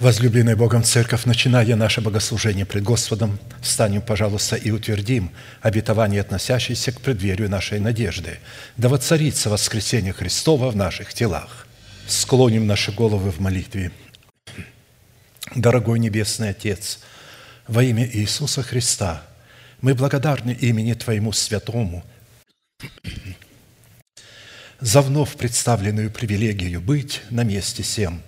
Возлюбленная Богом Церковь, начиная наше богослужение пред Господом, встанем, пожалуйста, и утвердим обетование, относящееся к преддверию нашей надежды, да воцарится воскресение Христова в наших телах. Склоним наши головы в молитве. Дорогой Небесный Отец, во имя Иисуса Христа, мы благодарны имени Твоему Святому за вновь представленную привилегию быть на месте всем –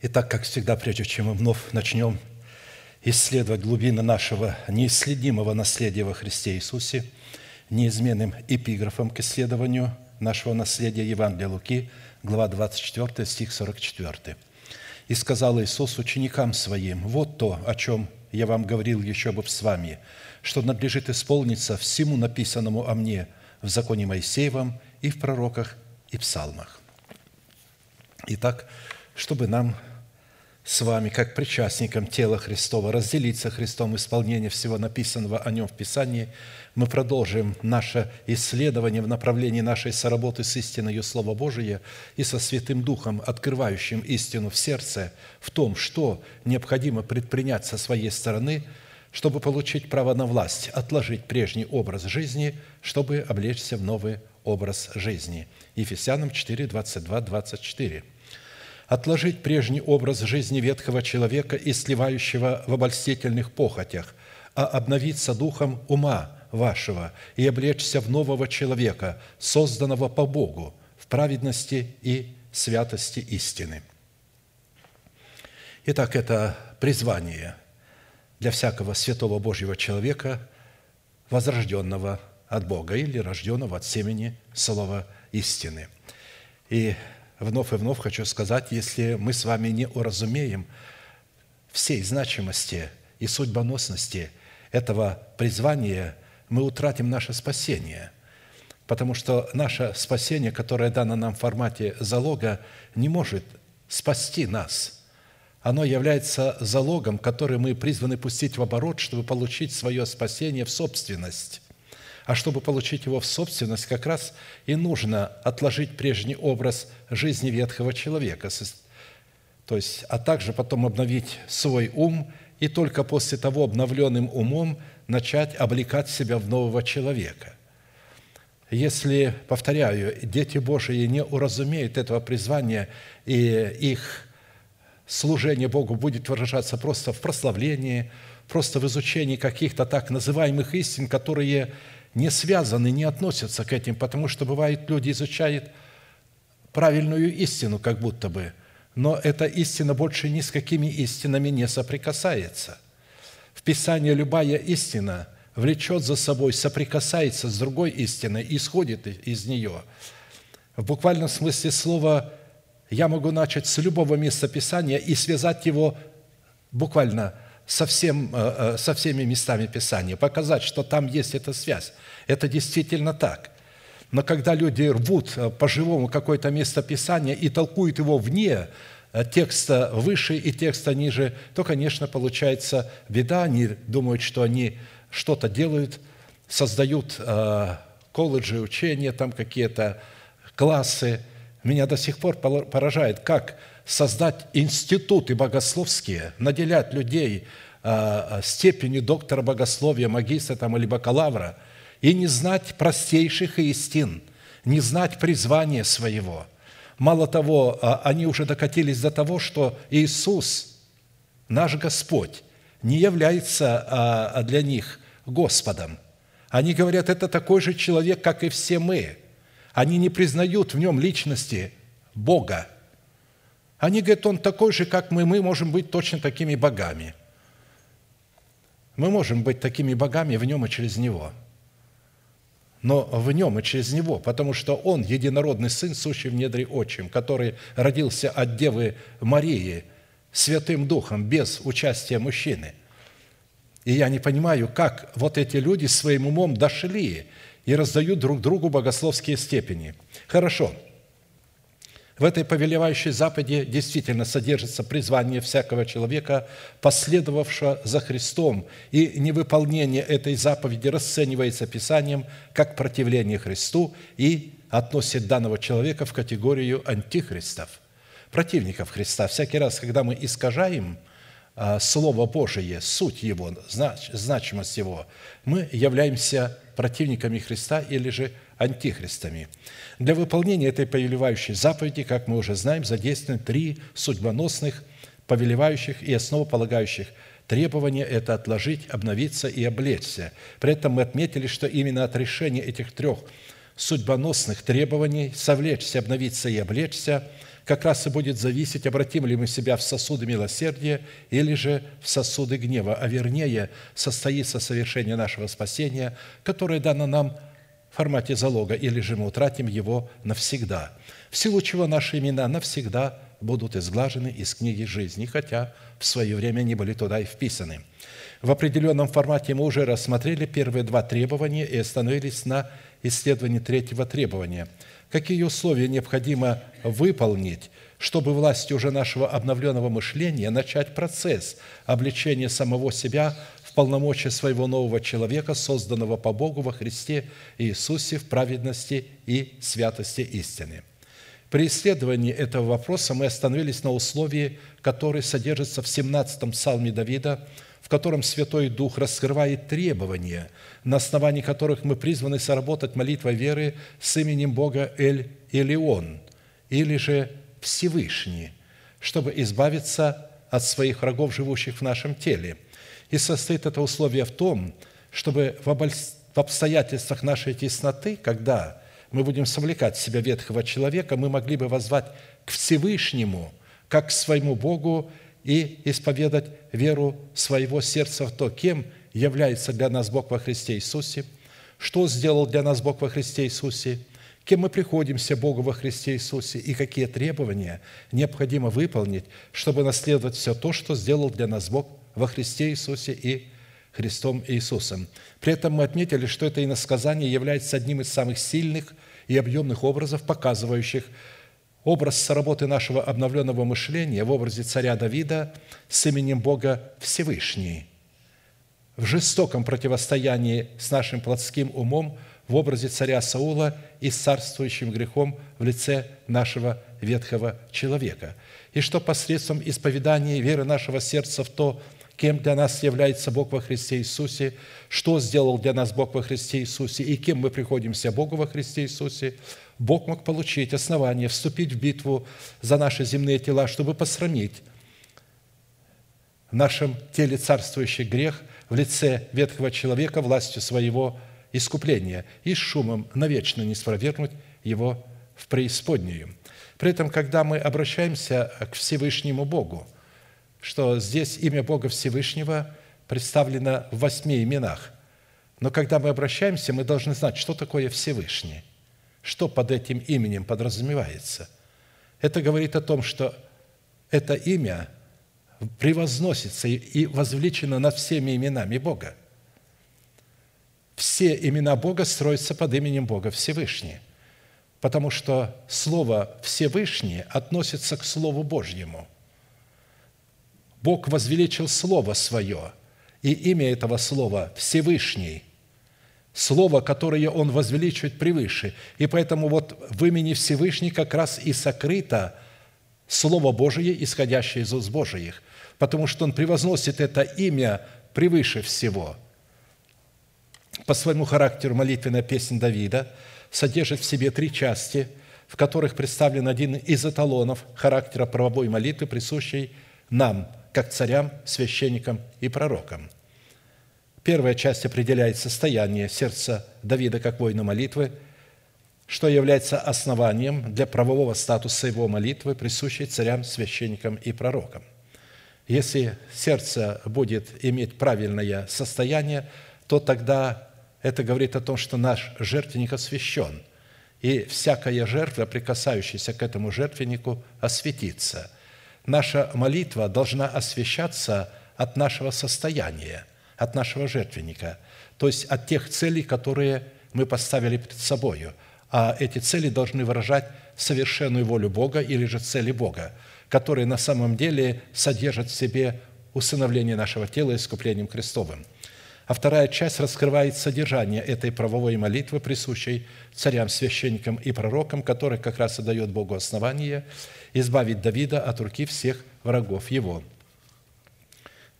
Итак, как всегда, прежде чем мы вновь начнем исследовать глубины нашего неисследимого наследия во Христе Иисусе, неизменным эпиграфом к исследованию нашего наследия Евангелия Луки, глава 24, стих 44. «И сказал Иисус ученикам Своим, вот то, о чем я вам говорил еще бы с вами, что надлежит исполниться всему написанному о мне в законе Моисеевом и в пророках и псалмах». Итак, чтобы нам с вами, как причастникам тела Христова, разделиться Христом исполнение всего написанного о Нем в Писании, мы продолжим наше исследование в направлении нашей соработы с истиной Слова Божия и со Святым Духом, открывающим истину в сердце, в том, что необходимо предпринять со своей стороны, чтобы получить право на власть, отложить прежний образ жизни, чтобы облечься в новый образ жизни. Ефесянам 4, 22, 24 отложить прежний образ жизни ветхого человека и сливающего в обольстительных похотях, а обновиться духом ума вашего и облечься в нового человека, созданного по Богу, в праведности и святости истины. Итак, это призвание для всякого святого Божьего человека, возрожденного от Бога или рожденного от семени Слова истины. И вновь и вновь хочу сказать, если мы с вами не уразумеем всей значимости и судьбоносности этого призвания, мы утратим наше спасение. Потому что наше спасение, которое дано нам в формате залога, не может спасти нас. Оно является залогом, который мы призваны пустить в оборот, чтобы получить свое спасение в собственность. А чтобы получить его в собственность, как раз и нужно отложить прежний образ жизни ветхого человека, то есть, а также потом обновить свой ум и только после того обновленным умом начать облекать себя в нового человека. Если, повторяю, дети Божии не уразумеют этого призвания, и их служение Богу будет выражаться просто в прославлении, просто в изучении каких-то так называемых истин, которые не связаны, не относятся к этим, потому что бывает, люди изучают правильную истину, как будто бы, но эта истина больше ни с какими истинами не соприкасается. В Писании любая истина влечет за собой, соприкасается с другой истиной, исходит из нее. В буквальном смысле слова я могу начать с любого места Писания и связать его буквально – со, всем, э, э, со всеми местами Писания, показать, что там есть эта связь. Это действительно так. Но когда люди рвут э, по-живому какое-то место Писания и толкуют его вне текста выше и текста ниже, то, конечно, получается беда. Они думают, что они что-то делают, создают колледжи, учения, там какие-то классы. Меня до сих пор поражает, как создать институты богословские, наделять людей э, степенью доктора богословия, магистра там, или бакалавра, и не знать простейших истин, не знать призвания своего. Мало того, э, они уже докатились до того, что Иисус, наш Господь, не является э, для них Господом. Они говорят, это такой же человек, как и все мы. Они не признают в нем личности Бога – они говорят, он такой же, как мы, мы можем быть точно такими богами. Мы можем быть такими богами в нем и через него. Но в нем и через него, потому что он единородный сын, сущий в недре отчим, который родился от Девы Марии Святым Духом, без участия мужчины. И я не понимаю, как вот эти люди своим умом дошли и раздают друг другу богословские степени. Хорошо – в этой повелевающей заповеди действительно содержится призвание всякого человека, последовавшего за Христом, и невыполнение этой заповеди расценивается Писанием как противление Христу и относит данного человека в категорию антихристов, противников Христа. Всякий раз, когда мы искажаем а, Слово Божие, суть Его, значимость Его, мы являемся противниками Христа или же антихристами. Для выполнения этой повелевающей заповеди, как мы уже знаем, задействованы три судьбоносных, повелевающих и основополагающих требования – это отложить, обновиться и облечься. При этом мы отметили, что именно от решения этих трех судьбоносных требований – совлечься, обновиться и облечься – как раз и будет зависеть, обратим ли мы себя в сосуды милосердия или же в сосуды гнева, а вернее состоится совершение нашего спасения, которое дано нам формате залога, или же мы утратим его навсегда, в силу чего наши имена навсегда будут изглажены из книги жизни, хотя в свое время не были туда и вписаны. В определенном формате мы уже рассмотрели первые два требования и остановились на исследовании третьего требования. Какие условия необходимо выполнить, чтобы властью уже нашего обновленного мышления начать процесс обличения самого себя полномочия своего нового человека, созданного по Богу во Христе Иисусе в праведности и святости истины. При исследовании этого вопроса мы остановились на условии, которое содержится в 17-м псалме Давида, в котором Святой Дух раскрывает требования, на основании которых мы призваны соработать молитвой веры с именем Бога Эль Илион, или же Всевышний, чтобы избавиться от своих врагов, живущих в нашем теле – и состоит это условие в том, чтобы в обстоятельствах нашей тесноты, когда мы будем совлекать в себя ветхого человека, мы могли бы возвать к Всевышнему, как к своему Богу, и исповедать веру своего сердца в то, кем является для нас Бог во Христе Иисусе, что сделал для нас Бог во Христе Иисусе, кем мы приходимся Богу во Христе Иисусе и какие требования необходимо выполнить, чтобы наследовать все то, что сделал для нас Бог во Христе Иисусе и Христом Иисусом. При этом мы отметили, что это иносказание является одним из самых сильных и объемных образов, показывающих образ работы нашего обновленного мышления в образе царя Давида с именем Бога Всевышний, в жестоком противостоянии с нашим плотским умом в образе царя Саула и с царствующим грехом в лице нашего ветхого человека. И что посредством исповедания веры нашего сердца в то, кем для нас является Бог во Христе Иисусе, что сделал для нас Бог во Христе Иисусе и кем мы приходимся Богу во Христе Иисусе, Бог мог получить основание вступить в битву за наши земные тела, чтобы посрамить в нашем теле царствующий грех в лице ветхого человека властью своего искупления и шумом навечно не спровергнуть его в преисподнюю. При этом, когда мы обращаемся к Всевышнему Богу – что здесь имя Бога Всевышнего представлено в восьми именах. Но когда мы обращаемся, мы должны знать, что такое Всевышний, что под этим именем подразумевается. Это говорит о том, что это имя превозносится и возвеличено над всеми именами Бога. Все имена Бога строятся под именем Бога Всевышний. потому что Слово Всевышнее относится к Слову Божьему. Бог возвеличил Слово Свое, и имя этого Слова Всевышний – Слово, которое Он возвеличивает превыше. И поэтому вот в имени Всевышний как раз и сокрыто Слово Божие, исходящее из уст Божиих, потому что Он превозносит это имя превыше всего. По своему характеру молитвенная песня Давида содержит в себе три части, в которых представлен один из эталонов характера правовой молитвы, присущей нам, как царям, священникам и пророкам – Первая часть определяет состояние сердца Давида как воина молитвы, что является основанием для правового статуса его молитвы, присущей царям, священникам и пророкам. Если сердце будет иметь правильное состояние, то тогда это говорит о том, что наш жертвенник освящен, и всякая жертва, прикасающаяся к этому жертвеннику, осветится. Наша молитва должна освещаться от нашего состояния – от нашего жертвенника, то есть от тех целей, которые мы поставили перед собой. А эти цели должны выражать совершенную волю Бога или же цели Бога, которые на самом деле содержат в себе усыновление нашего тела искуплением Христовым. А вторая часть раскрывает содержание этой правовой молитвы, присущей царям, священникам и пророкам, которая как раз и дает Богу основание избавить Давида от руки всех врагов его –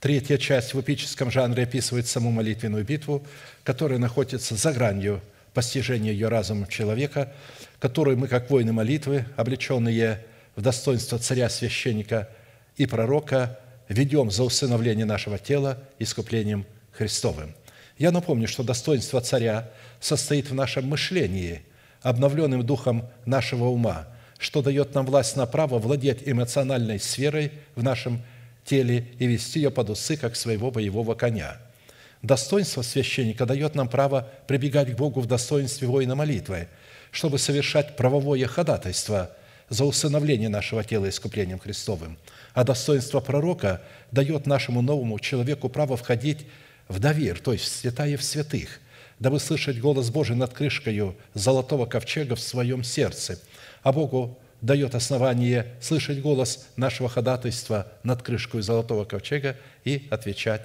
Третья часть в эпическом жанре описывает саму молитвенную битву, которая находится за гранью постижения ее разумом человека, которую мы, как воины молитвы, облеченные в достоинство царя, священника и пророка, ведем за усыновление нашего тела искуплением Христовым. Я напомню, что достоинство царя состоит в нашем мышлении, обновленным духом нашего ума, что дает нам власть на право владеть эмоциональной сферой в нашем теле и вести ее под усы, как своего боевого коня. Достоинство священника дает нам право прибегать к Богу в достоинстве воина молитвы, чтобы совершать правовое ходатайство за усыновление нашего тела искуплением Христовым. А достоинство пророка дает нашему новому человеку право входить в довер, то есть в святая в святых, дабы слышать голос Божий над крышкою золотого ковчега в своем сердце, а Богу дает основание слышать голос нашего ходатайства над крышкой золотого ковчега и отвечать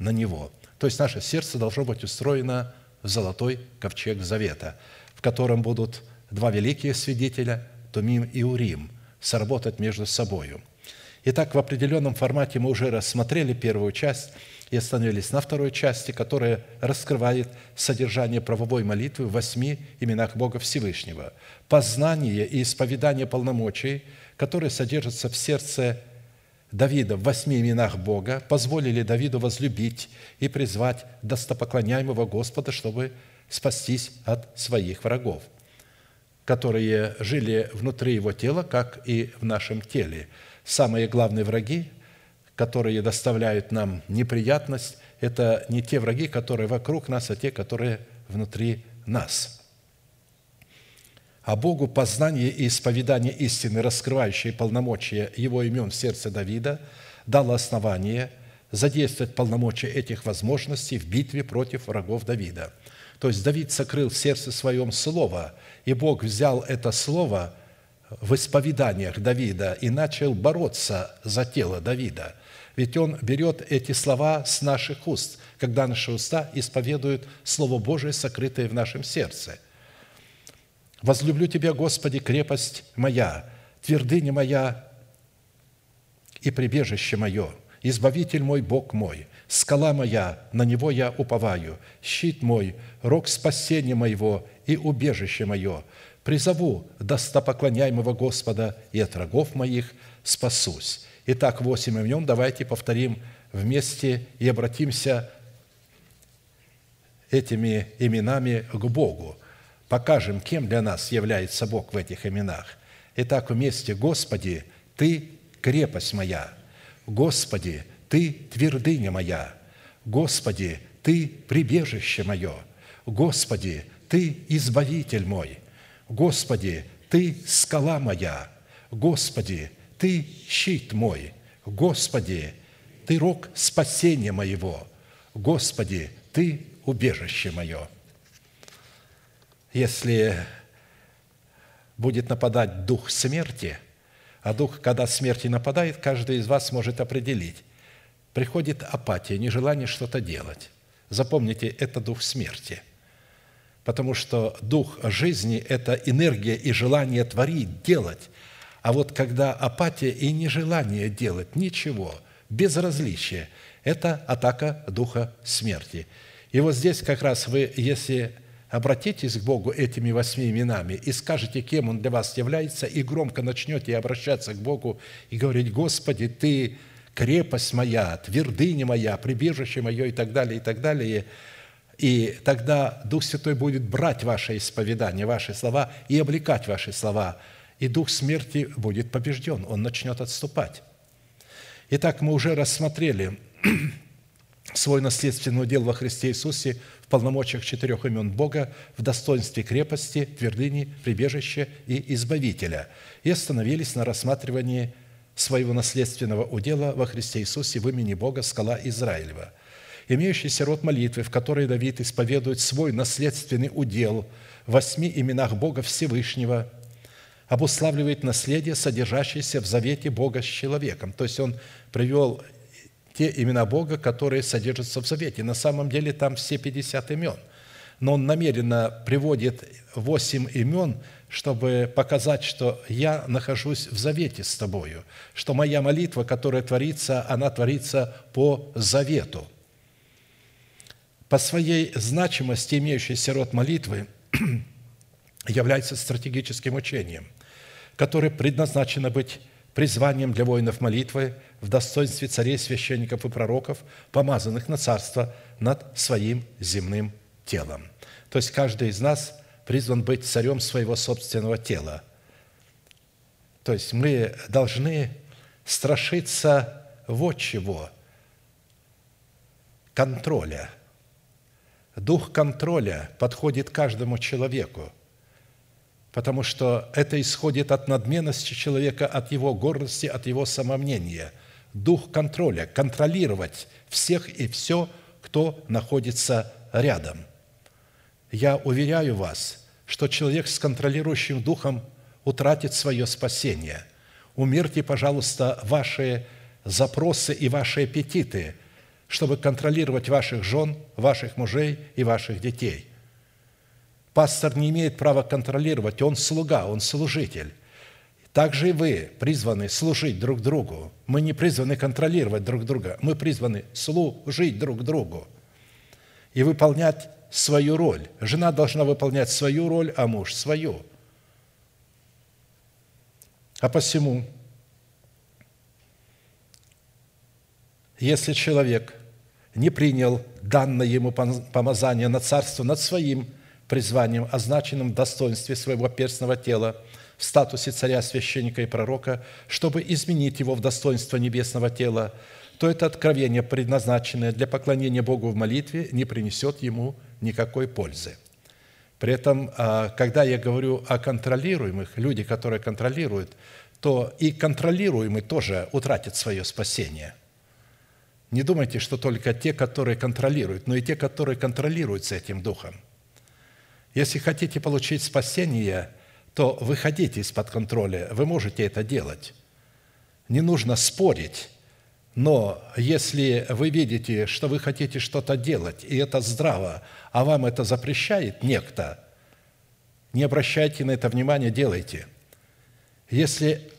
на него. То есть наше сердце должно быть устроено в золотой ковчег завета, в котором будут два великие свидетеля, Тумим и Урим, сработать между собою. Итак, в определенном формате мы уже рассмотрели первую часть – и остановились на второй части, которая раскрывает содержание правовой молитвы в восьми именах Бога Всевышнего. Познание и исповедание полномочий, которые содержатся в сердце Давида в восьми именах Бога, позволили Давиду возлюбить и призвать достопоклоняемого Господа, чтобы спастись от своих врагов, которые жили внутри его тела, как и в нашем теле. Самые главные враги которые доставляют нам неприятность, это не те враги, которые вокруг нас, а те, которые внутри нас. А Богу познание и исповедание истины, раскрывающие полномочия Его имен в сердце Давида, дало основание задействовать полномочия этих возможностей в битве против врагов Давида. То есть Давид сокрыл в сердце своем слово, и Бог взял это слово в исповеданиях Давида и начал бороться за тело Давида – ведь Он берет эти слова с наших уст, когда наши уста исповедуют Слово Божие, сокрытое в нашем сердце. «Возлюблю Тебя, Господи, крепость моя, твердыня моя и прибежище мое, избавитель мой, Бог мой, скала моя, на Него я уповаю, щит мой, рог спасения моего и убежище мое. Призову достопоклоняемого Господа, и от врагов моих спасусь». Итак, восемь имен давайте повторим вместе и обратимся этими именами к Богу. Покажем, кем для нас является Бог в этих именах. Итак, вместе «Господи, Ты – крепость моя», «Господи, Ты – твердыня моя», «Господи, Ты – прибежище мое», «Господи, Ты – избавитель мой», «Господи, Ты – скала моя», «Господи, ты щит мой, Господи, Ты рог спасения моего, Господи, Ты убежище мое. Если будет нападать дух смерти, а дух, когда смерти нападает, каждый из вас может определить. Приходит апатия, нежелание что-то делать. Запомните, это дух смерти. Потому что дух жизни – это энергия и желание творить, делать. А вот когда апатия и нежелание делать ничего, безразличие – это атака духа смерти. И вот здесь как раз вы, если обратитесь к Богу этими восьми именами и скажете, кем Он для вас является, и громко начнете обращаться к Богу и говорить, «Господи, Ты крепость моя, твердыня моя, прибежище мое» и так далее, и так далее – и тогда Дух Святой будет брать ваше исповедание, ваши слова и облекать ваши слова. И Дух смерти будет побежден, он начнет отступать. Итак, мы уже рассмотрели свой наследственный удел во Христе Иисусе в полномочиях четырех имен Бога, в достоинстве крепости, твердыни, прибежища и избавителя, и остановились на рассматривании своего наследственного удела во Христе Иисусе в имени Бога, скала Израилева – имеющийся род молитвы, в которой Давид исповедует свой наследственный удел в восьми именах Бога Всевышнего, обуславливает наследие, содержащееся в завете Бога с человеком. То есть он привел те имена Бога, которые содержатся в завете. На самом деле там все 50 имен. Но он намеренно приводит 8 имен, чтобы показать, что я нахожусь в завете с тобою, что моя молитва, которая творится, она творится по завету – по своей значимости имеющийся род молитвы является стратегическим учением, которое предназначено быть призванием для воинов молитвы в достоинстве царей, священников и пророков, помазанных на царство над своим земным телом. То есть каждый из нас призван быть царем своего собственного тела. То есть мы должны страшиться вот чего – контроля – Дух контроля подходит каждому человеку, потому что это исходит от надменности человека, от его гордости, от его самомнения. Дух контроля – контролировать всех и все, кто находится рядом. Я уверяю вас, что человек с контролирующим духом утратит свое спасение. Умерьте, пожалуйста, ваши запросы и ваши аппетиты – чтобы контролировать ваших жен, ваших мужей и ваших детей. Пастор не имеет права контролировать, он слуга, он служитель. Также и вы призваны служить друг другу. Мы не призваны контролировать друг друга, мы призваны служить друг другу и выполнять свою роль. Жена должна выполнять свою роль, а муж свою. А посему если человек не принял данное ему помазание на царство над своим призванием, означенным в достоинстве своего перстного тела, в статусе царя, священника и пророка, чтобы изменить его в достоинство небесного тела, то это откровение, предназначенное для поклонения Богу в молитве, не принесет ему никакой пользы. При этом, а, когда я говорю о контролируемых, люди, которые контролируют, то и контролируемый тоже утратит свое спасение – не думайте, что только те, которые контролируют, но и те, которые контролируются этим духом. Если хотите получить спасение, то выходите из-под контроля, вы можете это делать. Не нужно спорить, но если вы видите, что вы хотите что-то делать, и это здраво, а вам это запрещает некто, не обращайте на это внимания, делайте. Если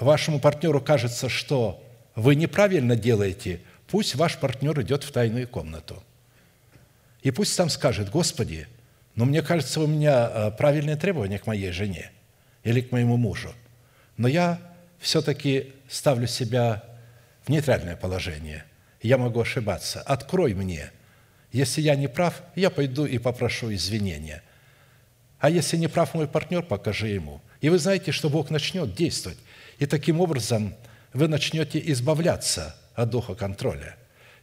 вашему партнеру кажется, что вы неправильно делаете – Пусть ваш партнер идет в тайную комнату. И пусть там скажет, Господи, но мне кажется, у меня э, правильные требования к моей жене или к моему мужу. Но я все-таки ставлю себя в нейтральное положение. Я могу ошибаться. Открой мне. Если я не прав, я пойду и попрошу извинения. А если не прав мой партнер, покажи ему. И вы знаете, что Бог начнет действовать. И таким образом вы начнете избавляться от духа контроля.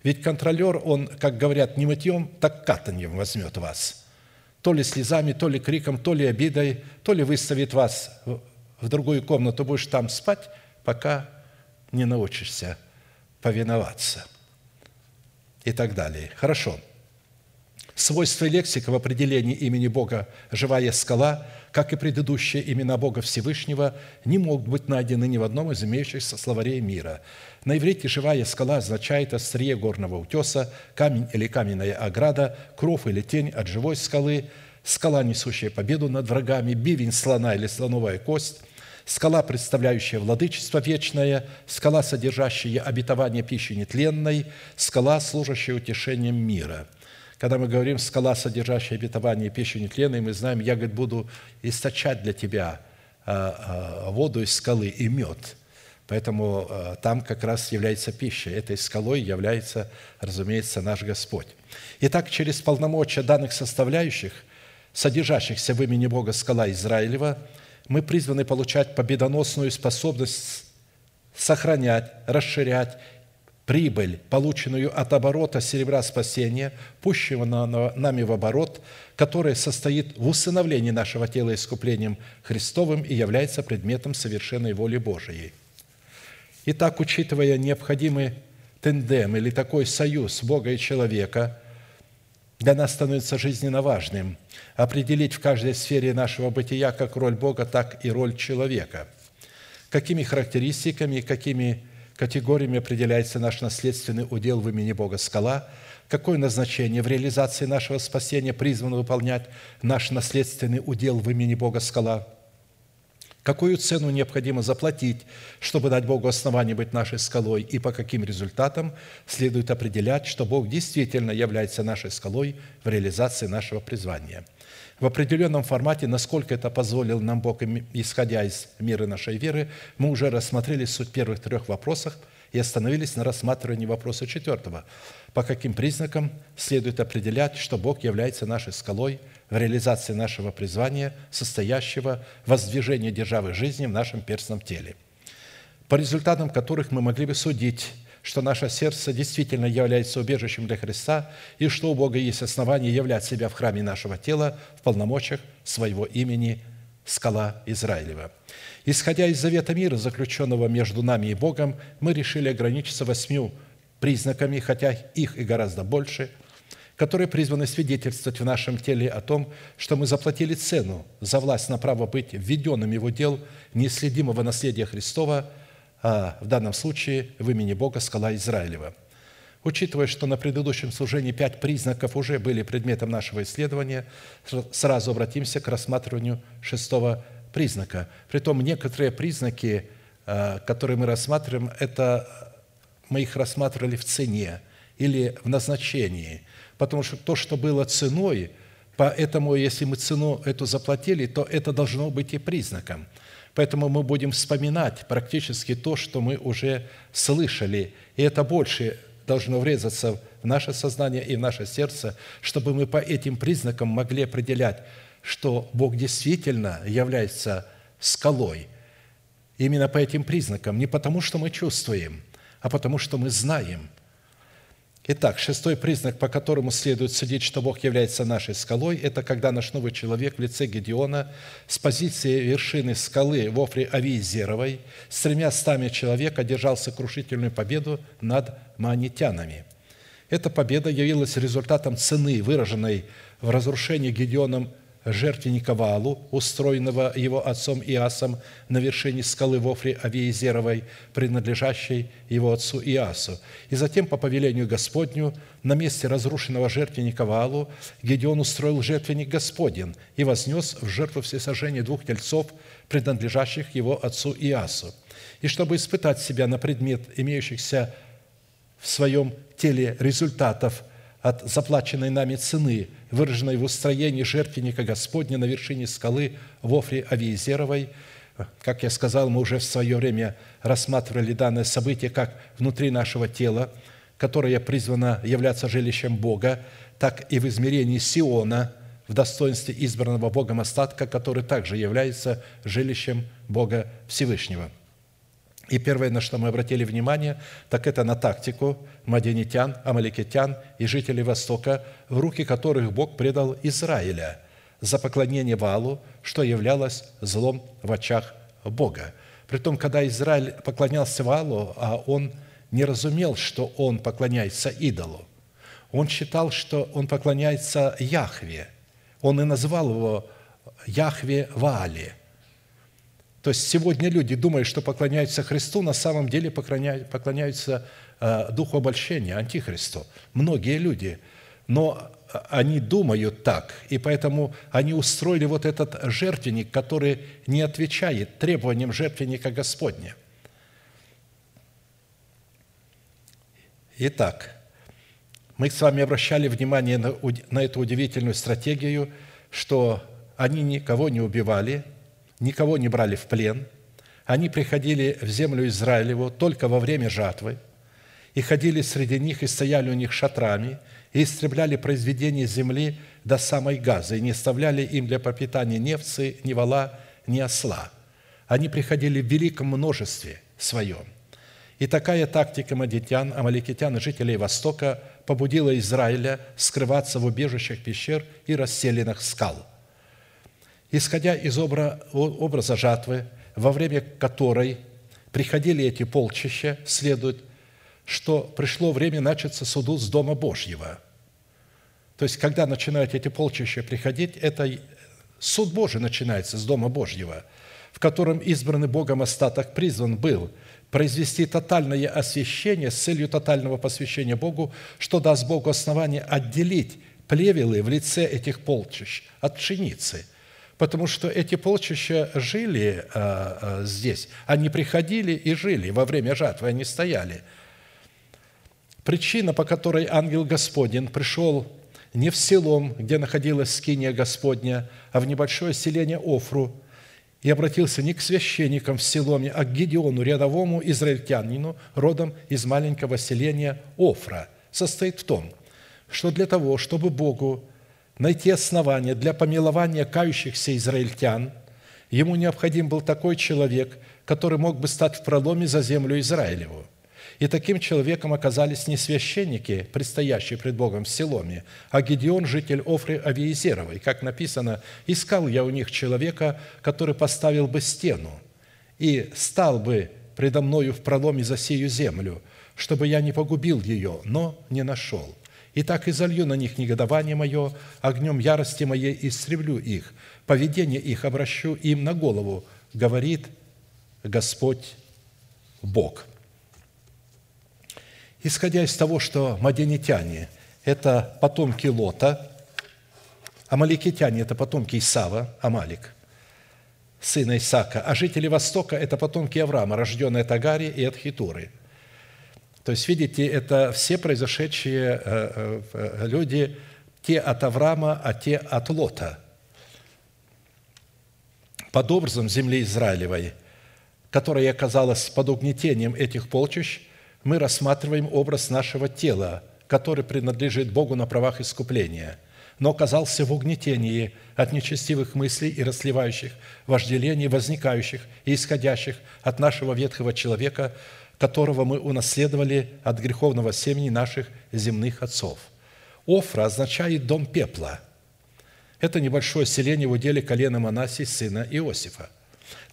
Ведь контролер, он, как говорят, не мытьем, так катаньем возьмет вас. То ли слезами, то ли криком, то ли обидой, то ли выставит вас в другую комнату, будешь там спать, пока не научишься повиноваться. И так далее. Хорошо. Свойства лексика в определении имени Бога «живая скала», как и предыдущие имена Бога Всевышнего, не могут быть найдены ни в одном из имеющихся словарей мира. На иврите «живая скала» означает острие горного утеса, камень или каменная ограда, кров или тень от живой скалы, скала, несущая победу над врагами, бивень слона или слоновая кость, скала, представляющая владычество вечное, скала, содержащая обетование пищи нетленной, скала, служащая утешением мира – когда мы говорим «скала, содержащая обетование пищи нетленной», мы знаем, я, говорит, буду источать для тебя а, а, воду из скалы и мед. Поэтому а, там как раз является пища. Этой скалой является, разумеется, наш Господь. Итак, через полномочия данных составляющих, содержащихся в имени Бога скала Израилева, мы призваны получать победоносную способность сохранять, расширять прибыль, полученную от оборота серебра спасения, пущего нами в оборот, который состоит в усыновлении нашего тела искуплением Христовым и является предметом совершенной воли Божией. Итак, учитывая необходимый тендем или такой союз Бога и человека, для нас становится жизненно важным определить в каждой сфере нашего бытия как роль Бога, так и роль человека. Какими характеристиками, какими категориями определяется наш наследственный удел в имени Бога скала, какое назначение в реализации нашего спасения призвано выполнять наш наследственный удел в имени Бога скала, какую цену необходимо заплатить, чтобы дать Богу основание быть нашей скалой, и по каким результатам следует определять, что Бог действительно является нашей скалой в реализации нашего призвания – в определенном формате, насколько это позволил нам Бог, исходя из мира нашей веры, мы уже рассмотрели суть первых трех вопросов и остановились на рассматривании вопроса четвертого. По каким признакам следует определять, что Бог является нашей скалой в реализации нашего призвания, состоящего в воздвижении державы жизни в нашем перстном теле, по результатам которых мы могли бы судить, что наше сердце действительно является убежищем для Христа и что у Бога есть основание являть себя в храме нашего тела в полномочиях своего имени скала Израилева. Исходя из завета мира, заключенного между нами и Богом, мы решили ограничиться восьмью признаками, хотя их и гораздо больше, которые призваны свидетельствовать в нашем теле о том, что мы заплатили цену за власть на право быть введенным его дел неследимого наследия Христова – а в данном случае в имени Бога скала Израилева. Учитывая, что на предыдущем служении пять признаков уже были предметом нашего исследования, сразу обратимся к рассматриванию шестого признака. Притом некоторые признаки, а, которые мы рассматриваем, это мы их рассматривали в цене или в назначении, потому что то, что было ценой, поэтому если мы цену эту заплатили, то это должно быть и признаком – Поэтому мы будем вспоминать практически то, что мы уже слышали, и это больше должно врезаться в наше сознание и в наше сердце, чтобы мы по этим признакам могли определять, что Бог действительно является скалой. Именно по этим признакам, не потому, что мы чувствуем, а потому, что мы знаем – Итак, шестой признак, по которому следует судить, что Бог является нашей скалой, это когда наш новый человек в лице Гедеона с позиции вершины скалы в Офре Авиезеровой с тремя стами человек одержал сокрушительную победу над манитянами. Эта победа явилась результатом цены, выраженной в разрушении Гедеоном жертвенника Ваалу, устроенного его отцом Иасом на вершине скалы Вофри Авиезеровой, принадлежащей его отцу Иасу. И затем, по повелению Господню, на месте разрушенного жертвенника Ваалу Гедеон устроил жертвенник Господен и вознес в жертву всесожжения двух тельцов, принадлежащих его отцу Иасу. И чтобы испытать себя на предмет имеющихся в своем теле результатов от заплаченной нами цены, выраженной в устроении жертвенника Господня на вершине скалы в Авиезеровой. Как я сказал, мы уже в свое время рассматривали данное событие как внутри нашего тела, которое призвано являться жилищем Бога, так и в измерении Сиона, в достоинстве избранного Богом остатка, который также является жилищем Бога Всевышнего – и первое, на что мы обратили внимание, так это на тактику маденитян, амаликитян и жителей Востока, в руки которых Бог предал Израиля за поклонение Валу, что являлось злом в очах Бога. Притом, когда Израиль поклонялся Валу, а он не разумел, что он поклоняется идолу, он считал, что он поклоняется Яхве. Он и назвал его Яхве Ваали. То есть сегодня люди думают, что поклоняются Христу, на самом деле поклоняются э, Духу обольщения, Антихристу. Многие люди. Но они думают так, и поэтому они устроили вот этот жертвенник, который не отвечает требованиям жертвенника Господня. Итак, мы с вами обращали внимание на, на эту удивительную стратегию, что они никого не убивали, никого не брали в плен, они приходили в землю Израилеву только во время жатвы и ходили среди них и стояли у них шатрами – и истребляли произведения земли до самой Газы, и не оставляли им для пропитания ни овцы, ни вола, ни осла. Они приходили в великом множестве своем. И такая тактика мадитян, амаликитян и жителей Востока побудила Израиля скрываться в убежищах пещер и расселенных скал. Исходя из образа жатвы, во время которой приходили эти полчища, следует что пришло время начаться суду с Дома Божьего. То есть, когда начинают эти полчища приходить, это суд Божий начинается с Дома Божьего, в котором избранный Богом остаток призван был произвести тотальное освящение с целью тотального посвящения Богу, что даст Богу основание отделить плевелы в лице этих полчищ от пшеницы – потому что эти полчища жили а, а, здесь. Они приходили и жили во время жатвы, они стояли – Причина, по которой ангел Господень пришел не в селом, где находилась скиния Господня, а в небольшое селение Офру, и обратился не к священникам в Селоме, а к Гедеону, рядовому израильтянину, родом из маленького селения Офра, состоит в том, что для того, чтобы Богу найти основания для помилования кающихся израильтян, ему необходим был такой человек, который мог бы стать в проломе за землю Израилеву. И таким человеком оказались не священники, предстоящие пред Богом в Селоме, а Гедеон, житель Офры Авиезеровой. Как написано, «Искал я у них человека, который поставил бы стену и стал бы предо мною в проломе за сию землю, чтобы я не погубил ее, но не нашел. И так и залью на них негодование мое, огнем ярости моей истреблю их, поведение их обращу им на голову, говорит Господь Бог». Исходя из того, что маденитяне – это потомки Лота, амаликитяне – это потомки Исава, Амалик, сына Исака, а жители Востока – это потомки Авраама, рожденные от Агари и от Хитуры. То есть, видите, это все произошедшие э, э, люди, те от Авраама, а те от Лота. Под образом земли Израилевой, которая оказалась под угнетением этих полчищ – мы рассматриваем образ нашего тела, который принадлежит Богу на правах искупления, но оказался в угнетении от нечестивых мыслей и расливающих вожделений, возникающих и исходящих от нашего ветхого человека, которого мы унаследовали от греховного семени наших земных отцов. Офра означает «дом пепла». Это небольшое селение в уделе колена Манасии, сына Иосифа –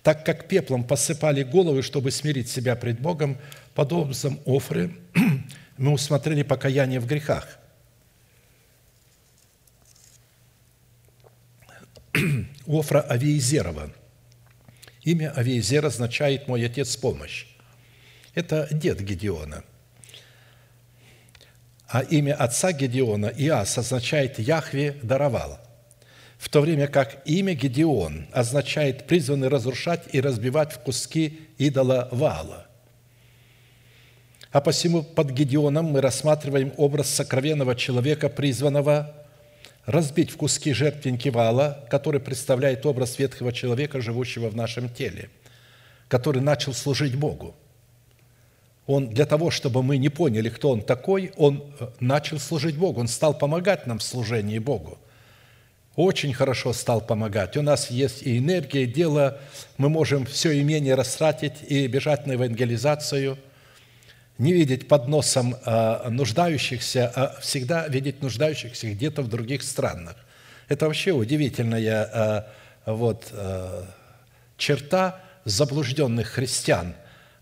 так как пеплом посыпали головы, чтобы смирить себя пред Богом, под образом Офры мы усмотрели покаяние в грехах. Офра Авиезерова. Имя Авиезер означает «мой отец помощь». Это дед Гедеона. А имя отца Гедеона, Иас, означает «Яхве даровал» в то время как имя Гедеон означает «призванный разрушать и разбивать в куски идола Ваала». А посему под Гедеоном мы рассматриваем образ сокровенного человека, призванного разбить в куски жертвенники Вала, который представляет образ ветхого человека, живущего в нашем теле, который начал служить Богу. Он для того, чтобы мы не поняли, кто он такой, он э, начал служить Богу, он стал помогать нам в служении Богу – очень хорошо стал помогать. У нас есть и энергия, и дело. Мы можем все имение растратить и бежать на евангелизацию, не видеть под носом а, нуждающихся, а всегда видеть нуждающихся где-то в других странах. Это вообще удивительная а, вот, черта заблужденных христиан.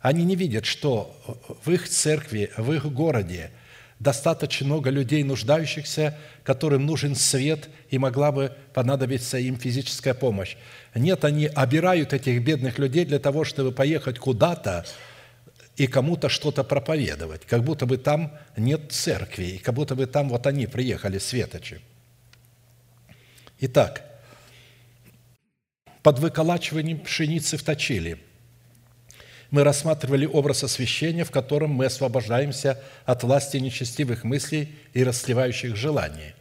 Они не видят, что в их церкви, в их городе достаточно много людей, нуждающихся, которым нужен свет и могла бы понадобиться им физическая помощь. Нет, они обирают этих бедных людей для того, чтобы поехать куда-то и кому-то что-то проповедовать, как будто бы там нет церкви, и как будто бы там вот они приехали, светочи. Итак, под выколачиванием пшеницы в точили – мы рассматривали образ освящения, в котором мы освобождаемся от власти нечестивых мыслей и расслевающих желаний.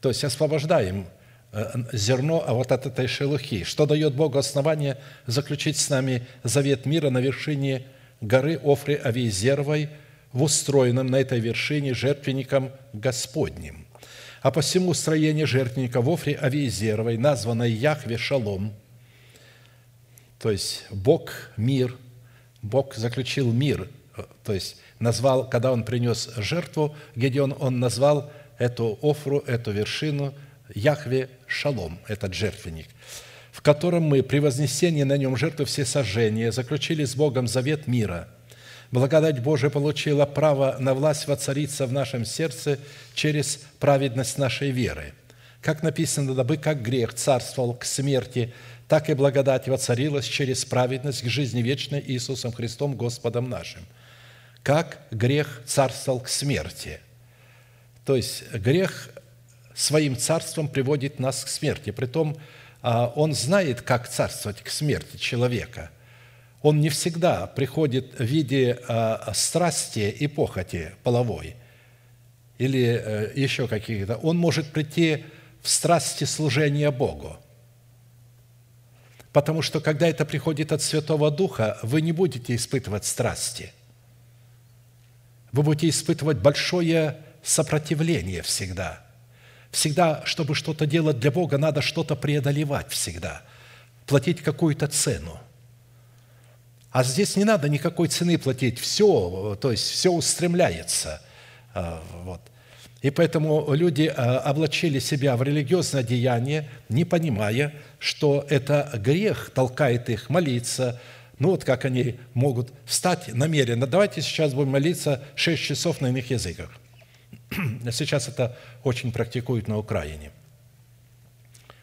То есть освобождаем э, зерно а вот от этой шелухи, что дает Богу основание заключить с нами завет мира на вершине горы Офры Авиезеровой в устроенном на этой вершине жертвенником Господним. А посему строение жертвенника в Офре Авиезеровой, названное Яхве Шалом, то есть Бог – мир – Бог заключил мир, то есть назвал, когда он принес жертву, Гедеон, он назвал эту офру, эту вершину Яхве Шалом, этот жертвенник, в котором мы при вознесении на нем жертвы все сожжения заключили с Богом завет мира. Благодать Божия получила право на власть воцариться в нашем сердце через праведность нашей веры. Как написано, дабы как грех царствовал к смерти – так и благодать воцарилась через праведность к жизни вечной Иисусом Христом Господом нашим. Как грех царствовал к смерти. То есть грех своим царством приводит нас к смерти. Притом а, он знает, как царствовать к смерти человека. Он не всегда приходит в виде а, страсти и похоти половой или э, еще каких-то. Он может прийти в страсти служения Богу – Потому что, когда это приходит от Святого Духа, вы не будете испытывать страсти. Вы будете испытывать большое сопротивление всегда. Всегда, чтобы что-то делать для Бога, надо что-то преодолевать всегда, платить какую-то цену. А здесь не надо никакой цены платить, все, то есть все устремляется. А, вот. И поэтому люди а, облачили себя в религиозное деяние, не понимая, что это грех толкает их молиться. Ну вот как они могут встать намеренно. Давайте сейчас будем молиться 6 часов на иных языках. Сейчас это очень практикуют на Украине.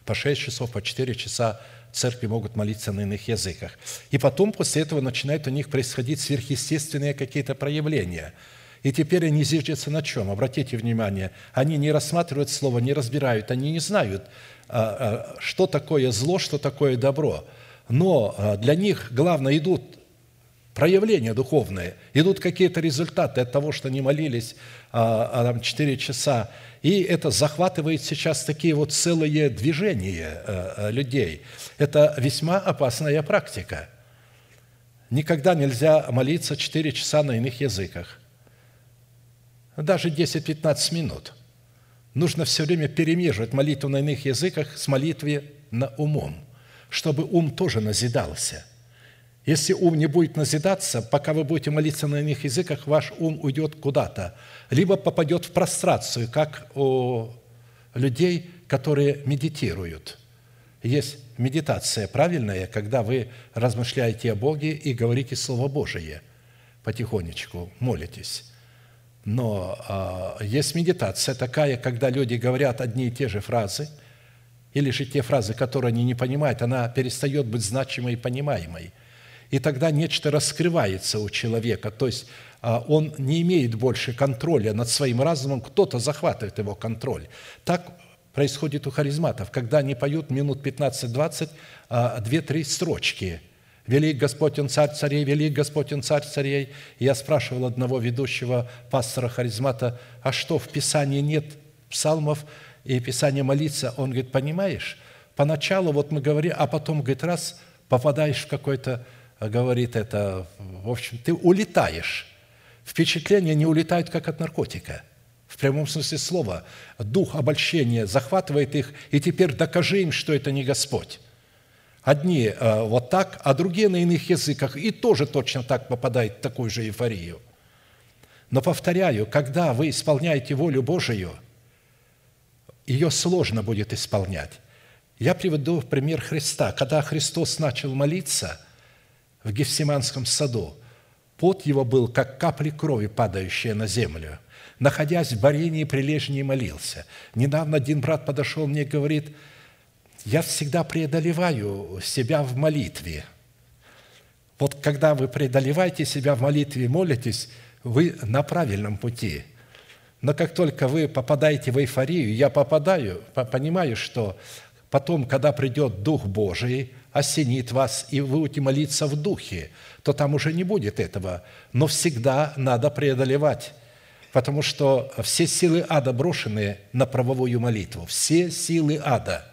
По 6 часов, по 4 часа церкви могут молиться на иных языках. И потом после этого начинают у них происходить сверхъестественные какие-то проявления – и теперь они зиждятся на чем? Обратите внимание, они не рассматривают слово, не разбирают, они не знают, а, а, что такое зло, что такое добро. Но а, для них, главное, идут проявления духовные, идут какие-то результаты от того, что они молились там, 4 часа. И это захватывает сейчас такие вот целые движения людей. Это весьма опасная практика. Никогда нельзя молиться 4 часа на иных языках даже 10-15 минут. Нужно все время перемеживать молитву на иных языках с молитвой на умом, чтобы ум тоже назидался. Если ум не будет назидаться, пока вы будете молиться на иных языках, ваш ум уйдет куда-то, либо попадет в прострацию, как у людей, которые медитируют. Есть медитация правильная, когда вы размышляете о Боге и говорите Слово Божие потихонечку, молитесь. Но э, есть медитация такая, когда люди говорят одни и те же фразы, или же те фразы, которые они не понимают, она перестает быть значимой и понимаемой. И тогда нечто раскрывается у человека, то есть э, он не имеет больше контроля над своим разумом, кто-то захватывает его контроль. Так происходит у харизматов, когда они поют минут 15-20, э, 2-3 строчки – Велик Господь, царь царей, велик Господь, царь царей. Я спрашивал одного ведущего пастора харизмата, а что, в Писании нет псалмов и Писание молиться? Он говорит, понимаешь, поначалу вот мы говорим, а потом, говорит, раз попадаешь в какой-то, говорит это, в общем, ты улетаешь. Впечатления не улетают, как от наркотика – в прямом смысле слова. Дух обольщения захватывает их, и теперь докажи им, что это не Господь. Одни э, вот так, а другие на иных языках, и тоже точно так попадают в такую же эйфорию. Но повторяю, когда вы исполняете волю Божию, ее сложно будет исполнять. Я приведу пример Христа. Когда Христос начал молиться в Гефсиманском саду, пот его был, как капли крови, падающие на землю. находясь в борении, прилежнее молился. Недавно один брат подошел мне и говорит, я всегда преодолеваю себя в молитве. Вот когда вы преодолеваете себя в молитве и молитесь, вы на правильном пути. Но как только вы попадаете в эйфорию, я попадаю, понимаю, что потом, когда придет Дух Божий, осенит вас, и вы будете молиться в Духе, то там уже не будет этого. Но всегда надо преодолевать, потому что все силы ада брошены на правовую молитву. Все силы ада,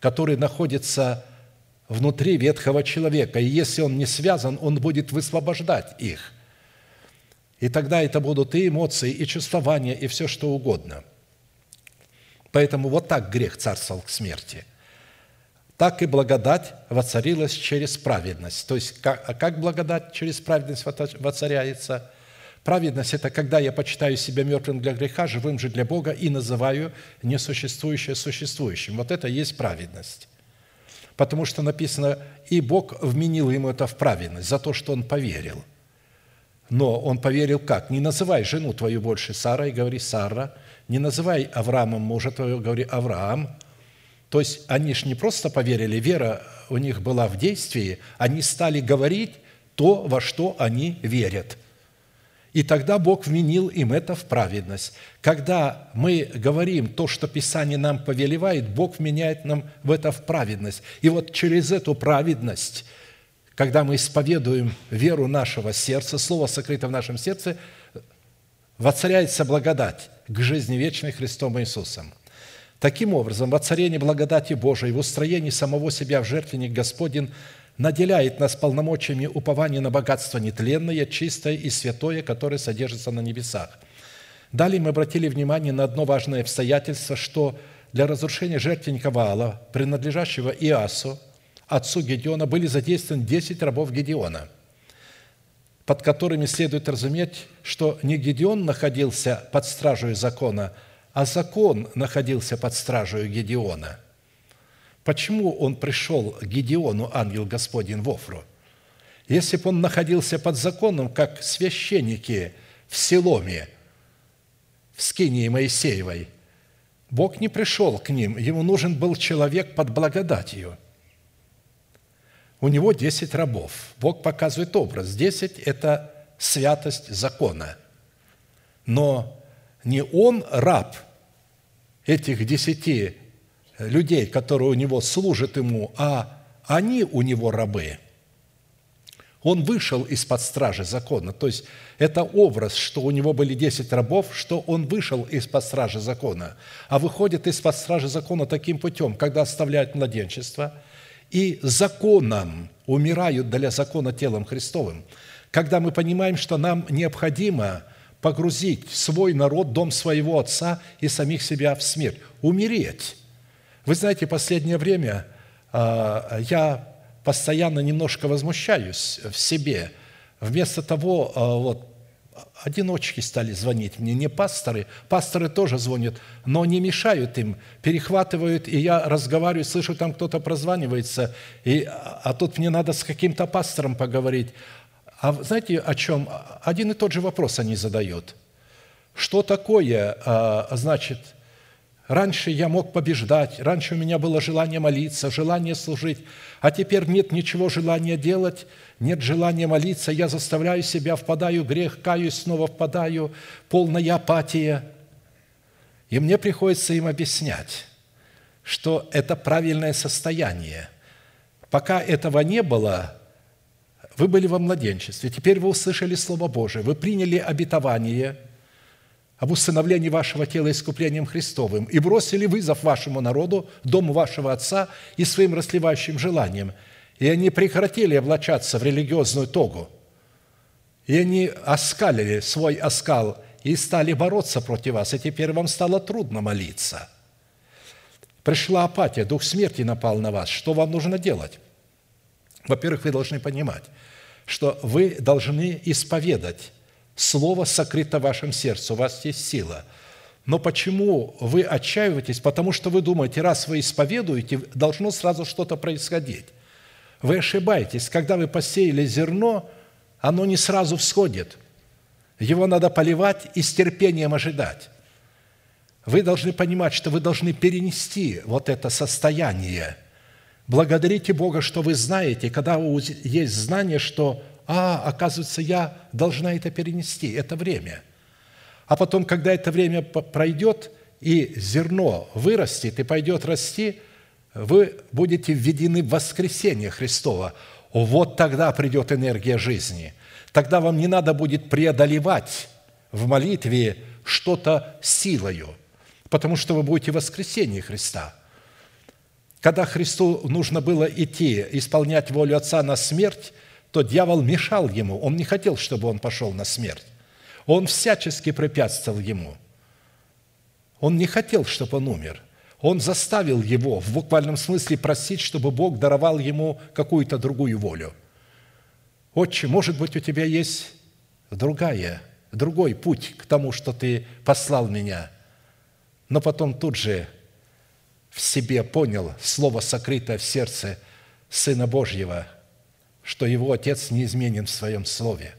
которые находятся внутри ветхого человека. И если он не связан, он будет высвобождать их. И тогда это будут и эмоции, и чувствования, и все что угодно. Поэтому вот так грех царствовал к смерти. Так и благодать воцарилась через праведность. То есть, а как благодать через праведность воцаряется? Праведность – это когда я почитаю себя мертвым для греха, живым же для Бога и называю несуществующее существующим. Вот это и есть праведность. Потому что написано, и Бог вменил ему это в праведность за то, что он поверил – но он поверил как? Не называй жену твою больше Сара и говори Сара. Не называй Авраамом мужа твоего, говори Авраам. То есть они же не просто поверили, вера у них была в действии, они стали говорить то, во что они верят. И тогда Бог вменил им это в праведность. Когда мы говорим то, что Писание нам повелевает, Бог вменяет нам в это в праведность. И вот через эту праведность – когда мы исповедуем веру нашего сердца, Слово сокрыто в нашем сердце, воцаряется благодать к жизни вечной Христом Иисусом. Таким образом, воцарение благодати Божией в устроении самого себя в жертвенник Господень наделяет нас полномочиями упования на богатство нетленное, чистое и святое, которое содержится на небесах. Далее мы обратили внимание на одно важное обстоятельство, что для разрушения жертвенника Ваала, принадлежащего Иасу, отцу Гедеона, были задействованы 10 рабов Гедеона, под которыми следует разуметь, что не Гедеон находился под стражей закона, а закон находился под стражей Гедеона. Почему он пришел к Гедеону, ангел Господень, в Офру? Если бы он находился под законом, как священники в Селоме, в Скинии Моисеевой, Бог не пришел к ним, ему нужен был человек под благодатью – у него 10 рабов. Бог показывает образ. 10 – это святость закона. Но не он раб этих десяти людей, которые у него служат ему, а они у него рабы. Он вышел из-под стражи закона. То есть это образ, что у него были 10 рабов, что он вышел из-под стражи закона. А выходит из-под стражи закона таким путем, когда оставляют младенчество – и законом умирают для закона телом Христовым, когда мы понимаем, что нам необходимо погрузить свой народ, дом своего отца и самих себя в смерть, умереть. Вы знаете, последнее время а, я постоянно немножко возмущаюсь в себе. Вместо того, а, вот, одиночки стали звонить мне, не пасторы. Пасторы тоже звонят, но не мешают им, перехватывают, и я разговариваю, слышу, там кто-то прозванивается, и, а тут мне надо с каким-то пастором поговорить. А знаете, о чем? Один и тот же вопрос они задают. Что такое, а, значит, Раньше я мог побеждать, раньше у меня было желание молиться, желание служить, а теперь нет ничего желания делать, нет желания молиться, я заставляю себя, впадаю в грех, каюсь, снова впадаю, полная апатия. И мне приходится им объяснять, что это правильное состояние. Пока этого не было, вы были во младенчестве, теперь вы услышали Слово Божие, вы приняли обетование – об усыновлении вашего тела искуплением Христовым и бросили вызов вашему народу, дому вашего Отца и своим расливающим желаниям. И они прекратили облачаться в религиозную тогу. И они оскалили свой оскал и стали бороться против вас, и теперь вам стало трудно молиться. Пришла апатия, дух смерти напал на вас. Что вам нужно делать? Во-первых, вы должны понимать, что вы должны исповедать Слово сокрыто в вашем сердце, у вас есть сила. Но почему вы отчаиваетесь? Потому что вы думаете, раз вы исповедуете, должно сразу что-то происходить. Вы ошибаетесь. Когда вы посеяли зерно, оно не сразу всходит. Его надо поливать и с терпением ожидать. Вы должны понимать, что вы должны перенести вот это состояние. Благодарите Бога, что вы знаете, когда есть знание, что, а, оказывается, я должна это перенести, это время. А потом, когда это время пройдет, и зерно вырастет и пойдет расти, вы будете введены в воскресение Христова. Вот тогда придет энергия жизни. Тогда вам не надо будет преодолевать в молитве что-то силою – потому что вы будете в воскресении Христа. Когда Христу нужно было идти, исполнять волю Отца на смерть, то дьявол мешал ему, он не хотел, чтобы он пошел на смерть. Он всячески препятствовал ему. Он не хотел, чтобы он умер. Он заставил его в буквальном смысле просить, чтобы Бог даровал ему какую-то другую волю. Отче, может быть, у тебя есть другая, другой путь к тому, что ты послал меня – но потом тут же в себе понял слово, сокрытое в сердце Сына Божьего, что его Отец неизменен в своем слове.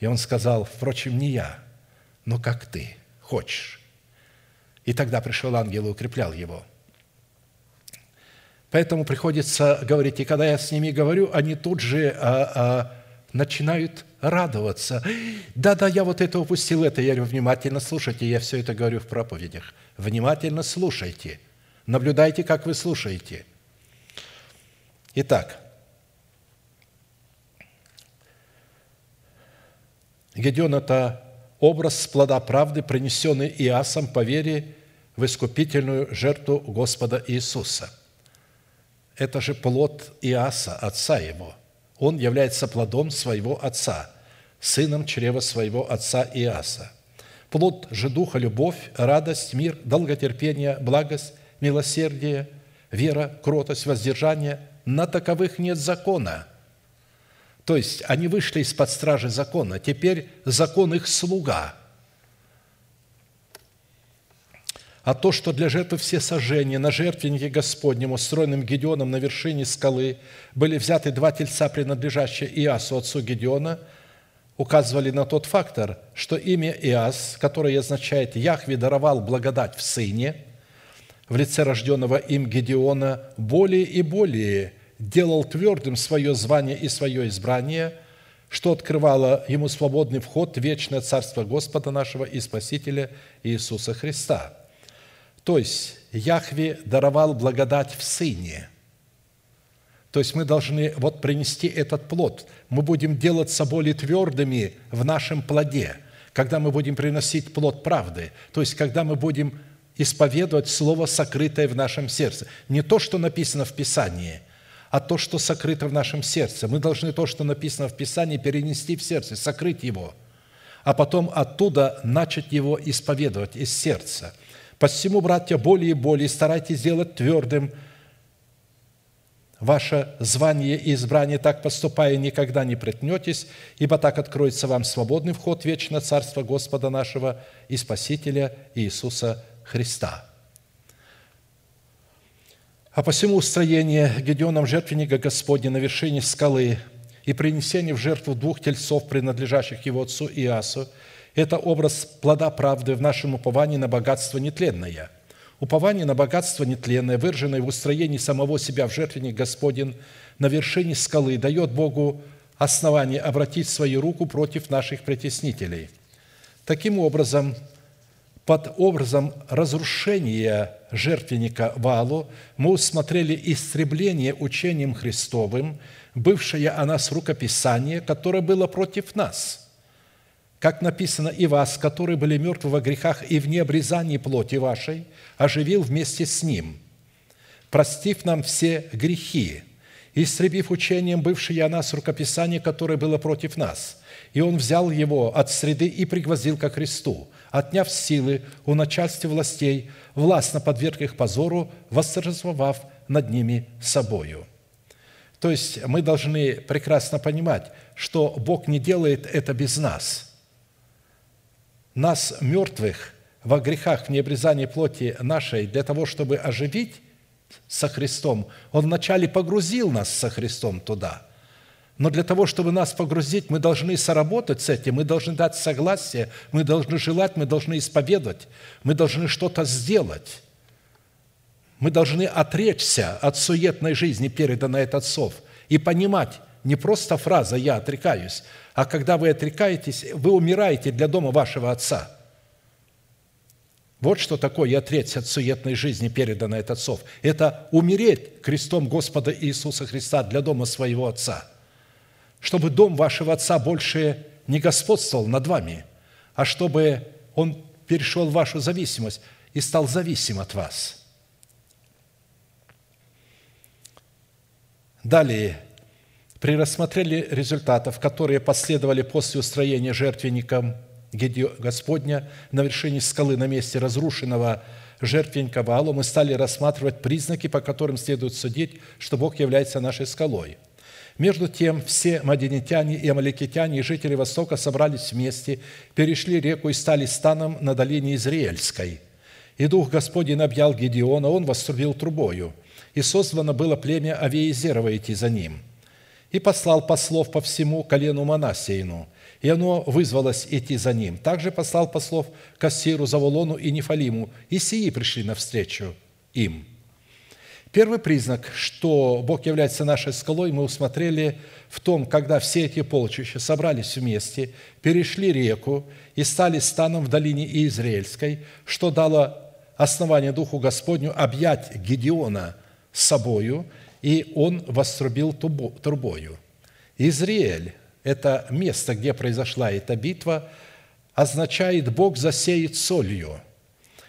И он сказал, впрочем, не я, но как ты хочешь. И тогда пришел ангел и укреплял его. Поэтому приходится говорить, и когда я с ними говорю, они тут же а, а, начинают радоваться. Да-да, я вот это упустил, это. Я говорю, внимательно слушайте, я все это говорю в проповедях. Внимательно слушайте. Наблюдайте, как вы слушаете. Итак, Гедеон – это образ плода правды, принесенный Иасом по вере в искупительную жертву Господа Иисуса. Это же плод Иаса, отца его – он является плодом своего отца, сыном чрева своего отца Иаса. Плод же Духа – любовь, радость, мир, долготерпение, благость, милосердие, вера, кротость, воздержание. На таковых нет закона. То есть они вышли из-под стражи закона. Теперь закон их слуга – а то, что для жертвы все сожжения на жертвеннике Господнем, устроенном Гедеоном на вершине скалы, были взяты два тельца, принадлежащие Иасу, отцу Гедеона, указывали на тот фактор, что имя Иас, которое означает «Яхве даровал благодать в Сыне», в лице рожденного им Гедеона, более и более делал твердым свое звание и свое избрание, что открывало ему свободный вход в вечное Царство Господа нашего и Спасителя Иисуса Христа – то есть Яхве даровал благодать в Сыне. То есть мы должны вот принести этот плод. Мы будем делаться более твердыми в нашем плоде, когда мы будем приносить плод правды. То есть когда мы будем исповедовать Слово, сокрытое в нашем сердце. Не то, что написано в Писании, а то, что сокрыто в нашем сердце. Мы должны то, что написано в Писании, перенести в сердце, сокрыть его, а потом оттуда начать его исповедовать из сердца – Посему, братья, более и более старайтесь сделать твердым ваше звание и избрание, так поступая, никогда не притнетесь, ибо так откроется вам свободный вход в вечное Царство Господа нашего и Спасителя Иисуса Христа. А посему устроение Гедеоном жертвенника Господня на вершине скалы и принесение в жертву двух тельцов, принадлежащих его отцу Иасу – это образ плода правды в нашем уповании на богатство нетленное. Упование на богатство нетленное, выраженное в устроении самого себя в жертвенник Господень на вершине скалы, дает Богу основание обратить свою руку против наших притеснителей. Таким образом, под образом разрушения жертвенника Валу мы усмотрели истребление учением Христовым, бывшее о нас рукописание, которое было против нас – как написано, «И вас, которые были мертвы во грехах и в необрезании плоти вашей, оживил вместе с Ним, простив нам все грехи, истребив учением бывшее о нас рукописание, которое было против нас. И Он взял его от среды и пригвоздил ко Христу, отняв силы у начальства властей, властно подверг их позору, восторжествовав над ними собою». То есть мы должны прекрасно понимать, что Бог не делает это без нас – нас, мертвых, во грехах, в необрезании плоти нашей, для того, чтобы оживить со Христом, Он вначале погрузил нас со Христом туда, Но для того, чтобы нас погрузить, мы должны соработать с этим, мы должны дать согласие, мы должны желать, мы должны исповедовать, мы должны что-то сделать. Мы должны отречься от суетной жизни, переданной от отцов, и понимать, не просто фраза «я отрекаюсь», а когда вы отрекаетесь, вы умираете для дома вашего отца – вот что такое отречься от суетной жизни, переданной от отцов. Это умереть крестом Господа Иисуса Христа для дома своего Отца. Чтобы дом вашего Отца больше не господствовал над вами, а чтобы он перешел в вашу зависимость и стал зависим от вас. Далее, при рассмотрении результатов, которые последовали после устроения жертвенником – Господня на вершине скалы на месте разрушенного жертвенника Ваалу, мы стали рассматривать признаки, по которым следует судить, что Бог является нашей скалой. Между тем, все мадинитяне и амаликитяне и жители Востока собрались вместе, перешли реку и стали станом на долине Израильской. И Дух Господень объял Гедеона, он вострубил трубою, и созвано было племя Авиезерово идти за ним. И послал послов по всему колену Манасеину – и оно вызвалось идти за ним. Также послал послов Кассиру, Заволону и Нефалиму, и сии пришли навстречу им. Первый признак, что Бог является нашей скалой, мы усмотрели в том, когда все эти полчища собрались вместе, перешли реку и стали станом в долине Иизраильской, что дало основание Духу Господню объять Гедеона собою, и он вострубил трубою. Израиль это место, где произошла эта битва, означает «Бог засеет солью».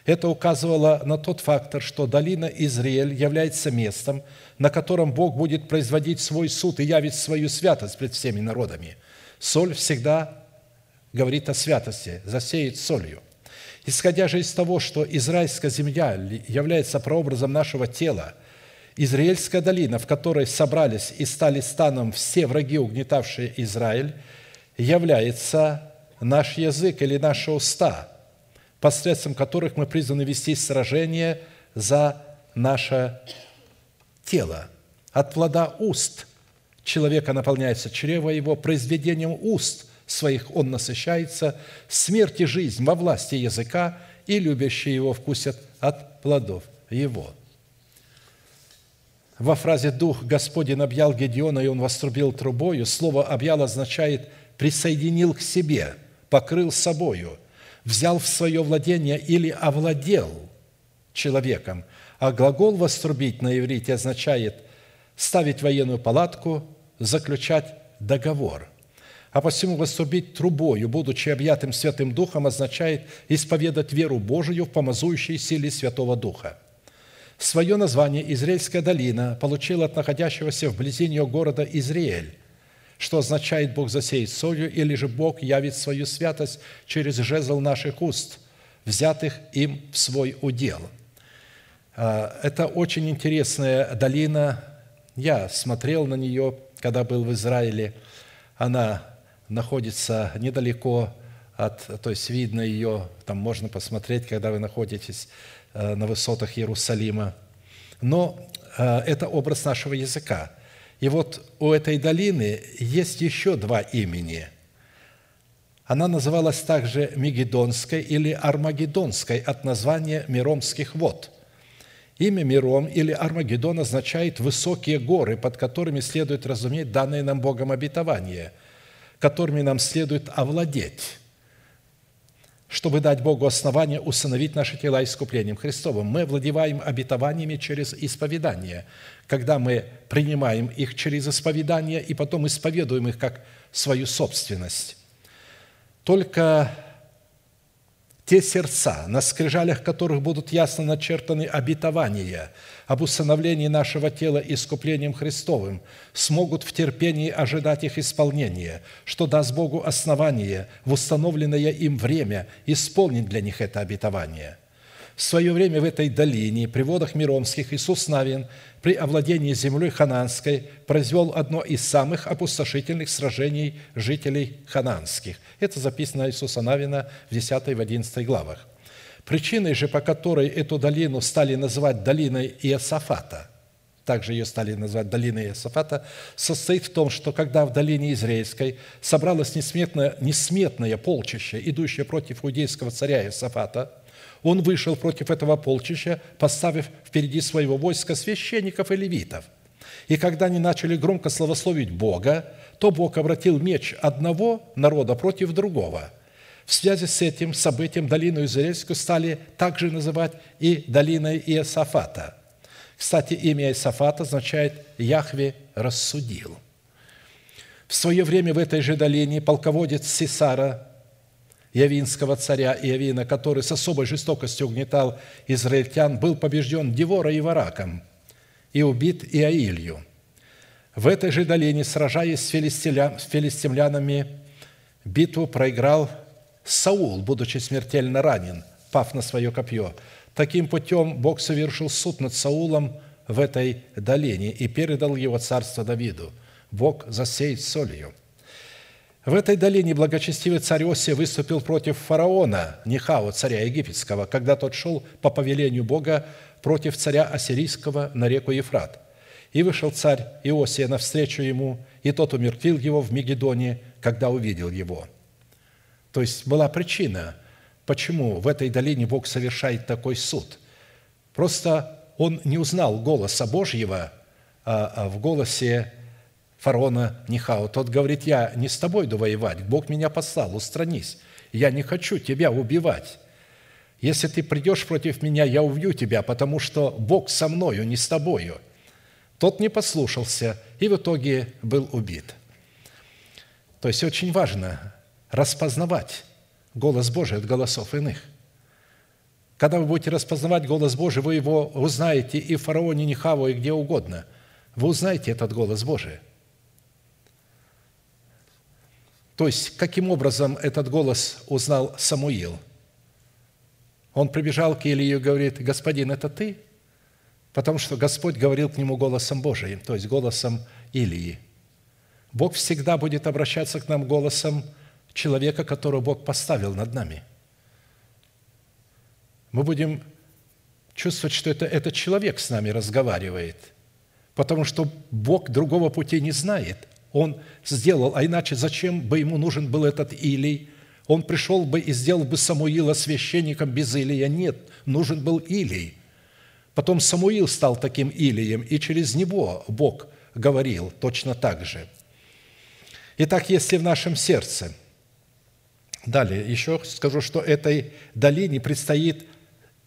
Это указывало на тот фактор, что долина Израиль является местом, на котором Бог будет производить свой суд и явить свою святость пред всеми народами. Соль всегда говорит о святости, засеет солью. Исходя же из того, что израильская земля является прообразом нашего тела – Израильская долина, в которой собрались и стали станом все враги, угнетавшие Израиль, является наш язык или наши уста, посредством которых мы призваны вести сражение за наше тело. От плода уст человека наполняется чрево его, произведением уст своих он насыщается, смерть и жизнь во власти языка, и любящие его вкусят от плодов его» во фразе «Дух Господень объял Гедеона, и он вострубил трубою», слово «объял» означает «присоединил к себе», «покрыл собою», «взял в свое владение» или «овладел» человеком. А глагол «вострубить» на иврите означает ставить военную палатку, заключать договор. А посему вострубить трубою, будучи объятым Святым Духом, означает исповедать веру Божию в помазующей силе Святого Духа – Свое название Израильская долина получила от находящегося вблизи нее города Израиль, что означает «Бог засеет солью» или же «Бог явит свою святость через жезл наших уст, взятых им в свой удел». А, это очень интересная долина. Я смотрел на нее, когда был в Израиле. Она находится недалеко от, то есть видно ее, там можно посмотреть, когда вы находитесь Э, на высотах Иерусалима. Но э, это образ нашего языка. И вот у этой долины есть еще два имени. Она называлась также Мегедонской или Армагеддонской от названия Миромских вод. Имя Миром или Армагеддон означает «высокие горы, под которыми следует разуметь данное нам Богом обетование, которыми нам следует овладеть» чтобы дать Богу основание усыновить наши тела искуплением Христовым. Мы владеваем обетованиями через исповедание, когда мы принимаем их через исповедание и потом исповедуем их как свою собственность. Только те сердца, на скрижалях которых будут ясно начертаны обетования об усыновлении нашего тела искуплением Христовым, смогут в терпении ожидать их исполнения, что даст Богу основание в установленное им время исполнить для них это обетование – в свое время в этой долине, при водах Миромских, Иисус Навин при овладении землей хананской произвел одно из самых опустошительных сражений жителей хананских. Это записано Иисуса Навина в 10 и в 11 главах. Причиной же, по которой эту долину стали называть долиной Иосафата, также ее стали называть долиной Иосафата, состоит в том, что когда в долине Израильской собралось несметное, несметное полчище, идущее против иудейского царя Иосафата, он вышел против этого полчища, поставив впереди своего войска священников и левитов. И когда они начали громко славословить Бога, то Бог обратил меч одного народа против другого. В связи с этим событием долину Израильскую стали также называть и долиной Иосафата – кстати, имя Исафат означает «Яхве рассудил». В свое время в этой же долине полководец Сесара, Явинского царя Иовина, который с особой жестокостью угнетал израильтян, был побежден Девора и Вараком и убит Иаилью. В этой же долине, сражаясь с филистимлянами, битву проиграл Саул, будучи смертельно ранен, пав на свое копье – Таким путем Бог совершил суд над Саулом в этой долине и передал его царство Давиду. Бог засеет солью. В этой долине благочестивый царь Осия выступил против фараона Нихао, царя египетского, когда тот шел по повелению Бога против царя ассирийского на реку Ефрат. И вышел царь Иосия навстречу ему, и тот умертвил его в Мегедоне, когда увидел его. То есть была причина – Почему в этой долине Бог совершает такой суд? Просто он не узнал голоса Божьего а, а в голосе фараона Нихао. Тот говорит, я не с тобой иду воевать, Бог меня послал, устранись. Я не хочу тебя убивать. Если ты придешь против меня, я убью тебя, потому что Бог со мною, не с тобою. Тот не послушался и в итоге был убит. То есть очень важно распознавать голос Божий от голосов иных. Когда вы будете распознавать голос Божий, вы его узнаете и в фараоне Нихаву, и где угодно. Вы узнаете этот голос Божий. То есть, каким образом этот голос узнал Самуил? Он прибежал к Илии и говорит, «Господин, это ты?» Потому что Господь говорил к нему голосом Божиим, то есть голосом Илии. Бог всегда будет обращаться к нам голосом человека, которого Бог поставил над нами. Мы будем чувствовать, что это этот человек с нами разговаривает, потому что Бог другого пути не знает. Он сделал, а иначе зачем бы ему нужен был этот Илий? Он пришел бы и сделал бы Самуила священником без Илия. Нет, нужен был Илий. Потом Самуил стал таким Илием, и через него Бог говорил точно так же. Итак, если в нашем сердце – Далее, еще скажу, что этой долине предстоит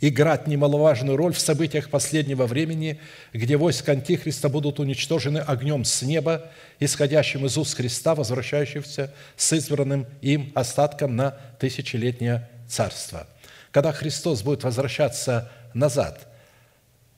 играть немаловажную роль в событиях последнего времени, где войска Антихриста будут уничтожены огнем с неба, исходящим из уст Христа, возвращающегося с избранным им остатком на тысячелетнее царство. Когда Христос будет возвращаться назад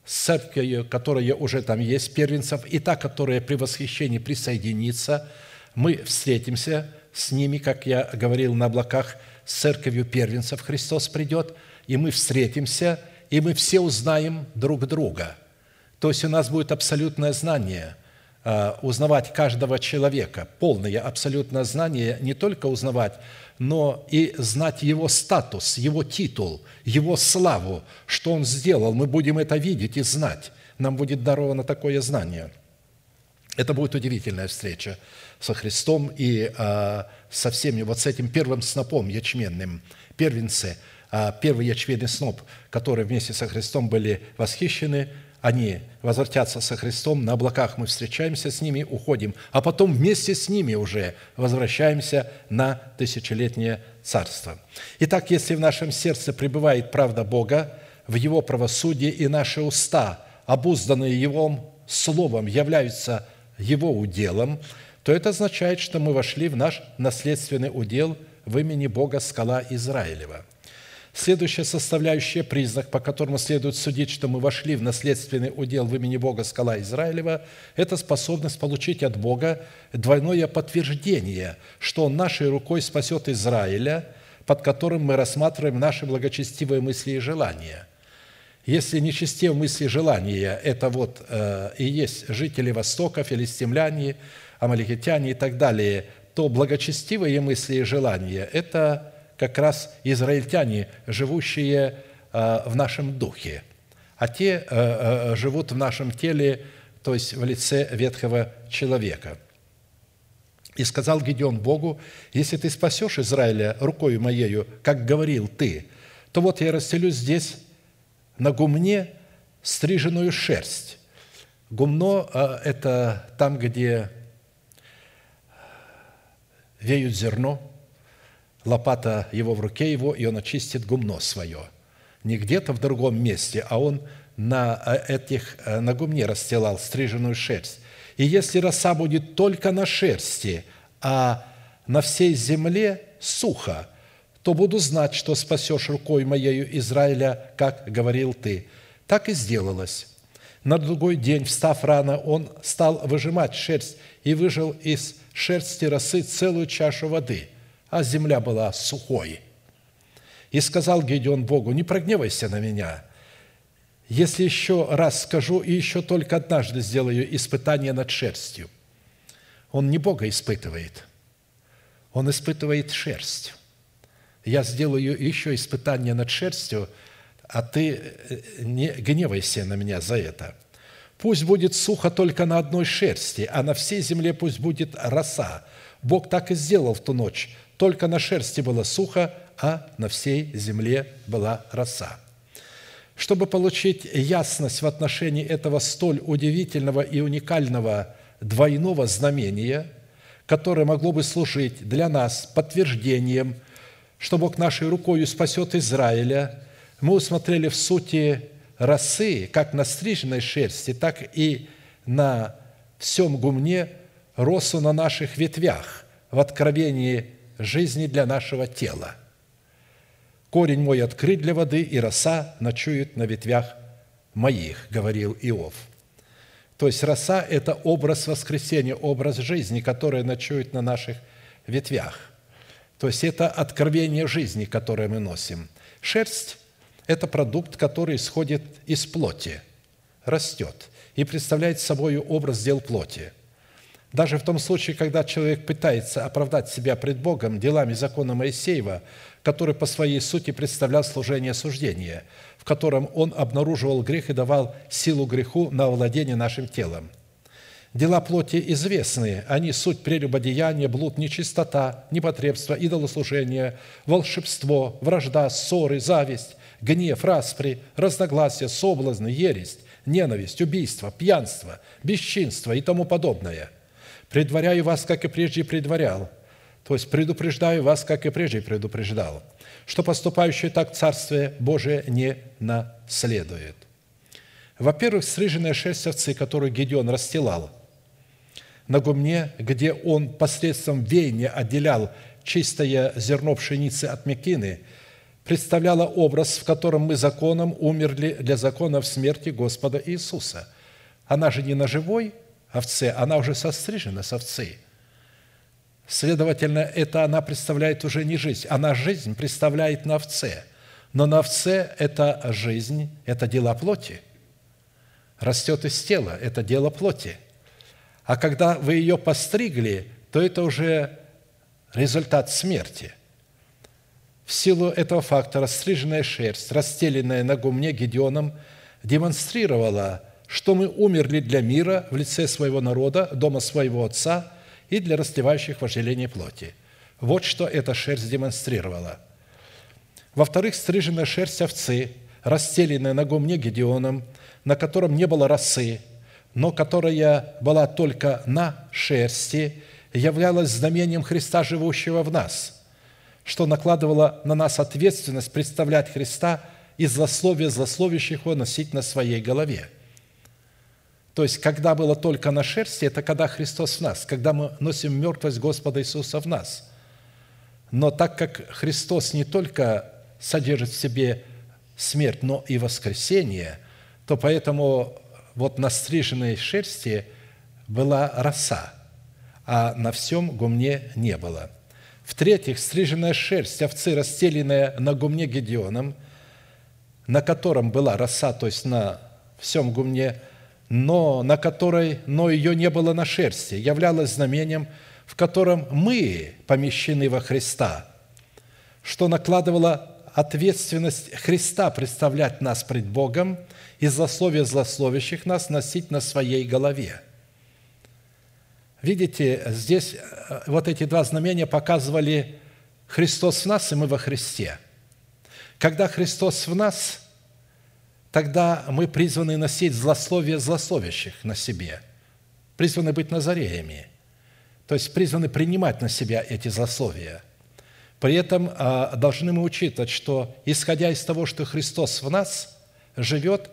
с церковью, которая уже там есть, первенцев, и та, которая при восхищении присоединится, мы встретимся – с ними, как я говорил на облаках, с церковью первенцев Христос придет, и мы встретимся, и мы все узнаем друг друга. То есть у нас будет абсолютное знание, а, узнавать каждого человека, полное абсолютное знание, не только узнавать, но и знать его статус, его титул, его славу, что он сделал. Мы будем это видеть и знать. Нам будет даровано такое знание. Это будет удивительная встреча со Христом и а, со всеми, вот с этим первым снопом ячменным, первенцы, а, первый ячменный сноп, которые вместе со Христом были восхищены, они возвратятся со Христом, на облаках мы встречаемся с ними, уходим, а потом вместе с ними уже возвращаемся на тысячелетнее царство. Итак, если в нашем сердце пребывает правда Бога, в Его правосудии и наши уста, обузданные Его Словом, являются Его уделом, то это означает, что мы вошли в наш наследственный удел в имени Бога Скала Израилева. Следующая составляющая, признак, по которому следует судить, что мы вошли в наследственный удел в имени Бога Скала Израилева, это способность получить от Бога двойное подтверждение, что Он нашей рукой спасет Израиля, под которым мы рассматриваем наши благочестивые мысли и желания. Если нечестивые мысли и желания – это вот э, и есть жители Востока, филистимляне – амаликитяне и так далее, то благочестивые мысли и желания – это как раз израильтяне, живущие а, в нашем духе. А те а, а, живут в нашем теле то есть в лице ветхого человека. И сказал Гедеон Богу, если ты спасешь Израиля рукою моею, как говорил ты, то вот я расстелю здесь на гумне стриженную шерсть. Гумно это там, где веют зерно, лопата его в руке его, и он очистит гумно свое. Не где-то в другом месте, а он на, э, этих, э, на гумне расстилал стриженную шерсть. И если роса будет только на шерсти, а на всей земле сухо, то буду знать, что спасешь рукой моею Израиля, как говорил ты. Так и сделалось. На другой день, встав рано, он стал выжимать шерсть и выжил из шерсти росы целую чашу воды, а земля была сухой. И сказал Гедеон Богу, не прогневайся на меня, если еще раз скажу и еще только однажды сделаю испытание над шерстью. Он не Бога испытывает, он испытывает шерсть. Я сделаю еще испытание над шерстью, а ты э, не гневайся на меня за это – Пусть будет сухо только на одной шерсти, а на всей земле пусть будет роса. Бог так и сделал в ту ночь. Только на шерсти было сухо, а на всей земле была роса. Чтобы получить ясность в отношении этого столь удивительного и уникального двойного знамения, которое могло бы служить для нас подтверждением, что Бог нашей рукой спасет Израиля, мы усмотрели в сути росы, как на стриженной шерсти, так и на всем гумне росу на наших ветвях в откровении жизни для нашего тела. Корень мой открыт для воды, и роса ночует на ветвях моих, говорил Иов. То есть роса – это образ воскресения, образ жизни, который ночует на наших ветвях. То есть это откровение жизни, которое мы носим. Шерсть это продукт, который исходит из плоти, растет и представляет собой образ дел плоти. Даже в том случае, когда человек пытается оправдать себя пред Богом делами закона Моисеева, который по своей сути представлял служение суждения, в котором он обнаруживал грех и давал силу греху на владение нашим телом. Дела плоти известны, они суть прелюбодеяния, блуд, нечистота, непотребство, идолослужение, волшебство, вражда, ссоры, зависть, гнев, распри, разногласия, соблазны, ересь, ненависть, убийство, пьянство, бесчинство и тому подобное. Предваряю вас, как и прежде предварял, то есть предупреждаю вас, как и прежде предупреждал, что поступающий так Царствие Божие не наследует. Во-первых, стриженная шерсть овцы, которую Гедеон расстилал на гумне, где он посредством веяния отделял чистое зерно пшеницы от мекины – представляла образ, в котором мы законом умерли для закона в смерти Господа Иисуса. Она же не на живой овце, она уже сострижена с овцы. Следовательно, это она представляет уже не жизнь, она жизнь представляет на овце. Но на овце это жизнь, это дела плоти. Растет из тела, это дело плоти. А когда вы ее постригли, то это уже результат смерти. В силу этого факта растриженная шерсть, расстеленная на гумне Гедеоном, демонстрировала, что мы умерли для мира в лице своего народа, дома своего отца и для растлевающих вожделений плоти. Вот что эта шерсть демонстрировала. Во-вторых, стриженная шерсть овцы, расстеленная на гумне Гедеоном, на котором не было росы, но которая была только на шерсти, являлась знамением Христа, живущего в нас – что накладывало на нас ответственность представлять Христа и злословие злословящих его носить на своей голове. То есть, когда было только на шерсти, это когда Христос в нас, когда мы носим мертвость Господа Иисуса в нас. Но так как Христос не только содержит в себе смерть, но и воскресение, то поэтому вот на стриженной шерсти была роса, а на всем гумне не было – в-третьих, стриженная шерсть овцы, расстеленная на гумне Гедеоном, на котором была роса, то есть на всем гумне, но на которой, но ее не было на шерсти, являлась знамением, в котором мы помещены во Христа, что накладывало ответственность Христа представлять нас пред Богом и злословие злословящих нас носить на своей голове. Видите, здесь э, вот эти два знамения показывали Христос в нас, и мы во Христе. Когда Христос в нас, тогда мы призваны носить злословие злословящих на себе, призваны быть назареями, то есть призваны принимать на себя эти злословия – при этом а, должны мы учитывать, что, исходя из того, что Христос в нас живет,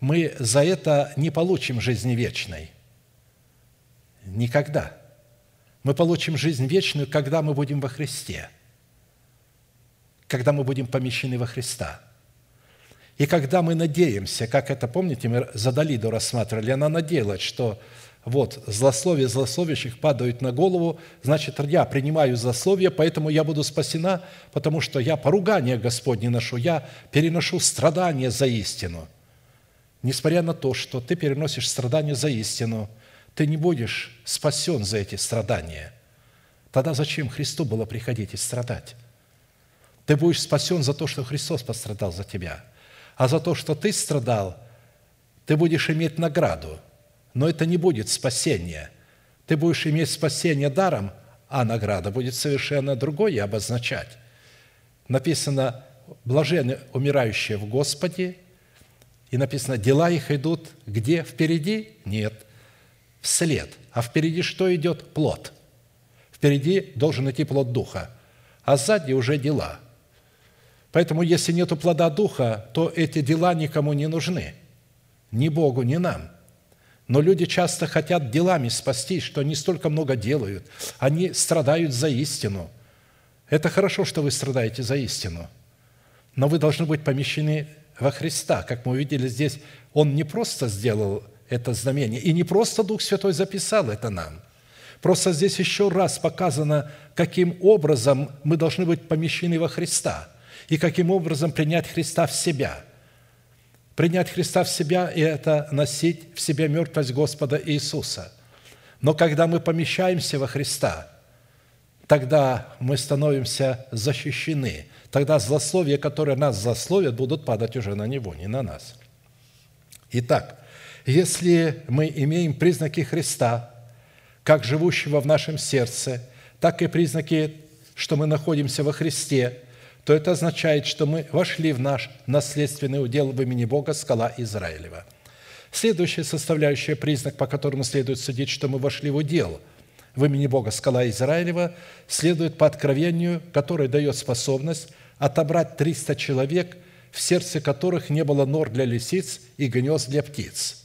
мы за это не получим жизни вечной. Никогда. Мы получим жизнь вечную, когда мы будем во Христе, когда мы будем помещены во Христа. И когда мы надеемся, как это, помните, мы за Далиду рассматривали, она надеялась, что вот, злословие злословящих падают на голову, значит, я принимаю злословие, поэтому я буду спасена, потому что я поругание Господне ношу, я переношу страдания за истину. Несмотря на то, что ты переносишь страдания за истину, ты не будешь спасен за эти страдания. Тогда зачем Христу было приходить и страдать? Ты будешь спасен за то, что Христос пострадал за тебя. А за то, что ты страдал, ты будешь иметь награду – но это не будет спасение. Ты будешь иметь спасение даром, а награда будет совершенно другое обозначать. Написано, блажены умирающие в Господе, и написано, дела их идут где? Впереди? Нет, вслед. А впереди что идет? Плод. Впереди должен идти плод Духа, а сзади уже дела. Поэтому, если нет плода Духа, то эти дела никому не нужны. Ни Богу, ни нам. Но люди часто хотят делами спастись, что они столько много делают. Они страдают за истину. Это хорошо, что вы страдаете за истину. Но вы должны быть помещены во Христа. Как мы увидели здесь, Он не просто сделал это знамение, и не просто Дух Святой записал это нам. Просто здесь еще раз показано, каким образом мы должны быть помещены во Христа и каким образом принять Христа в себя – Принять Христа в себя – и это носить в себе мертвость Господа Иисуса. Но когда мы помещаемся во Христа, тогда мы становимся защищены. Тогда злословия, которые нас злословят, будут падать уже на Него, не на нас. Итак, если мы имеем признаки Христа, как живущего в нашем сердце, так и признаки, что мы находимся во Христе – то это означает, что мы вошли в наш наследственный удел в имени Бога, скала Израилева. Следующая составляющая, признак, по которому следует судить, что мы вошли в удел в имени Бога, скала Израилева, следует по откровению, которое дает способность отобрать 300 человек, в сердце которых не было нор для лисиц и гнезд для птиц.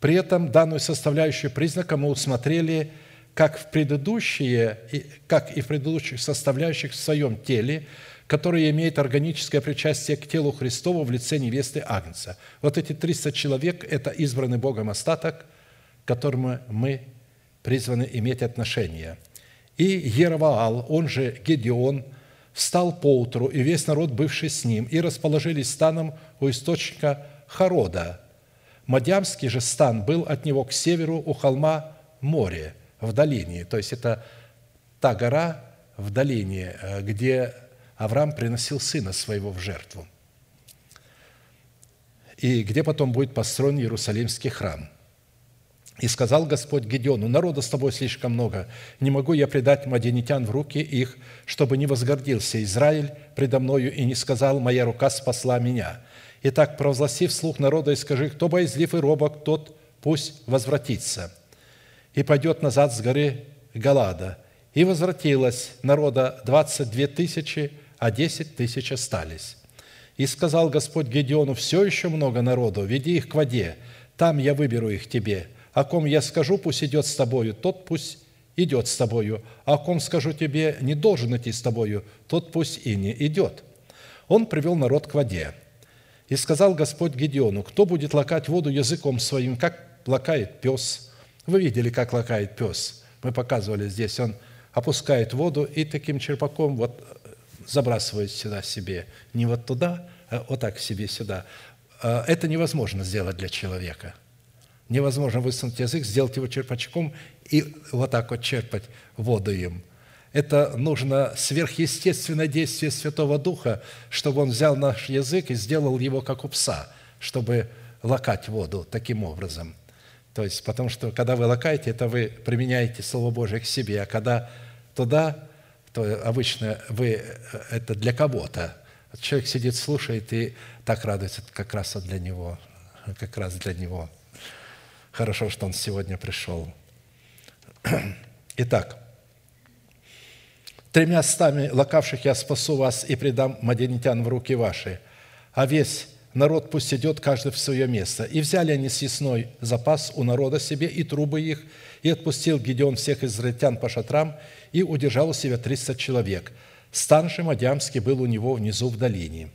При этом данную составляющую признака мы усмотрели – как в предыдущие, как и в предыдущих составляющих в своем теле, которые имеют органическое причастие к телу Христову в лице невесты Агнца. Вот эти 300 человек – это избранный Богом остаток, к которому мы призваны иметь отношение. И Ероваал, он же Гедеон, встал поутру, и весь народ, бывший с ним, и расположились станом у источника Харода. Мадямский же стан был от него к северу у холма море – в долине. То есть это та гора в долине, э, где Авраам приносил сына своего в жертву. И где потом будет построен Иерусалимский храм. И сказал Господь Гедеону, народа с тобой слишком много, не могу я предать мадинитян в руки их, чтобы не возгордился Израиль предо мною и не сказал, моя рука спасла меня. Итак, провозгласи вслух народа и скажи, кто боязлив и робок, тот пусть возвратится – и пойдет назад с горы Галада. И возвратилось народа двадцать две тысячи, а десять тысяч остались. И сказал Господь Гедеону, все еще много народу, веди их к воде, там я выберу их тебе. О ком я скажу, пусть идет с тобою, тот пусть идет с тобою. О ком скажу тебе, не должен идти с тобою, тот пусть и не идет. Он привел народ к воде. И сказал Господь Гедеону, кто будет лакать воду языком своим, как лакает пес – вы видели, как лакает пес. Мы показывали здесь. Он опускает воду и таким черпаком вот забрасывает сюда себе. Не вот туда, а вот так себе сюда. А это невозможно сделать для человека. Невозможно высунуть язык, сделать его черпачком и вот так вот черпать воду им. Это нужно сверхъестественное действие Святого Духа, чтобы Он взял наш язык и сделал его как у пса, чтобы лакать воду таким образом. То есть, потому что, когда вы лакаете, это вы применяете Слово Божие к себе, а когда туда, то обычно вы это для кого-то. Человек сидит, слушает и так радуется, как раз для него, как раз для него. Хорошо, что он сегодня пришел. Итак, тремя стами лакавших я спасу вас и предам маденитян в руки ваши, а весь народ пусть идет каждый в свое место. И взяли они съестной запас у народа себе и трубы их, и отпустил Гедеон всех израильтян по шатрам, и удержал у себя триста человек. Стан же Мадиамский был у него внизу в долине.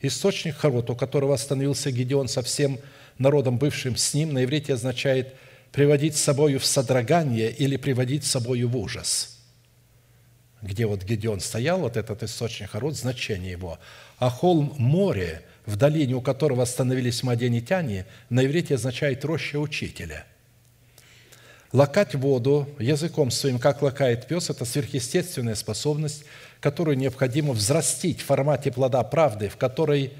Источник Харот, у которого остановился Гедеон со всем народом, бывшим с ним, на иврите означает «приводить с собою в содрогание» или «приводить с собою в ужас». Где вот Гедеон стоял, вот этот источник Харот, значение его. А холм море, в долине у которого остановились маденитяне, на иврите означает «роща учителя». Лакать воду языком своим, как лакает пес, это сверхъестественная способность, которую необходимо взрастить в формате плода правды, в которой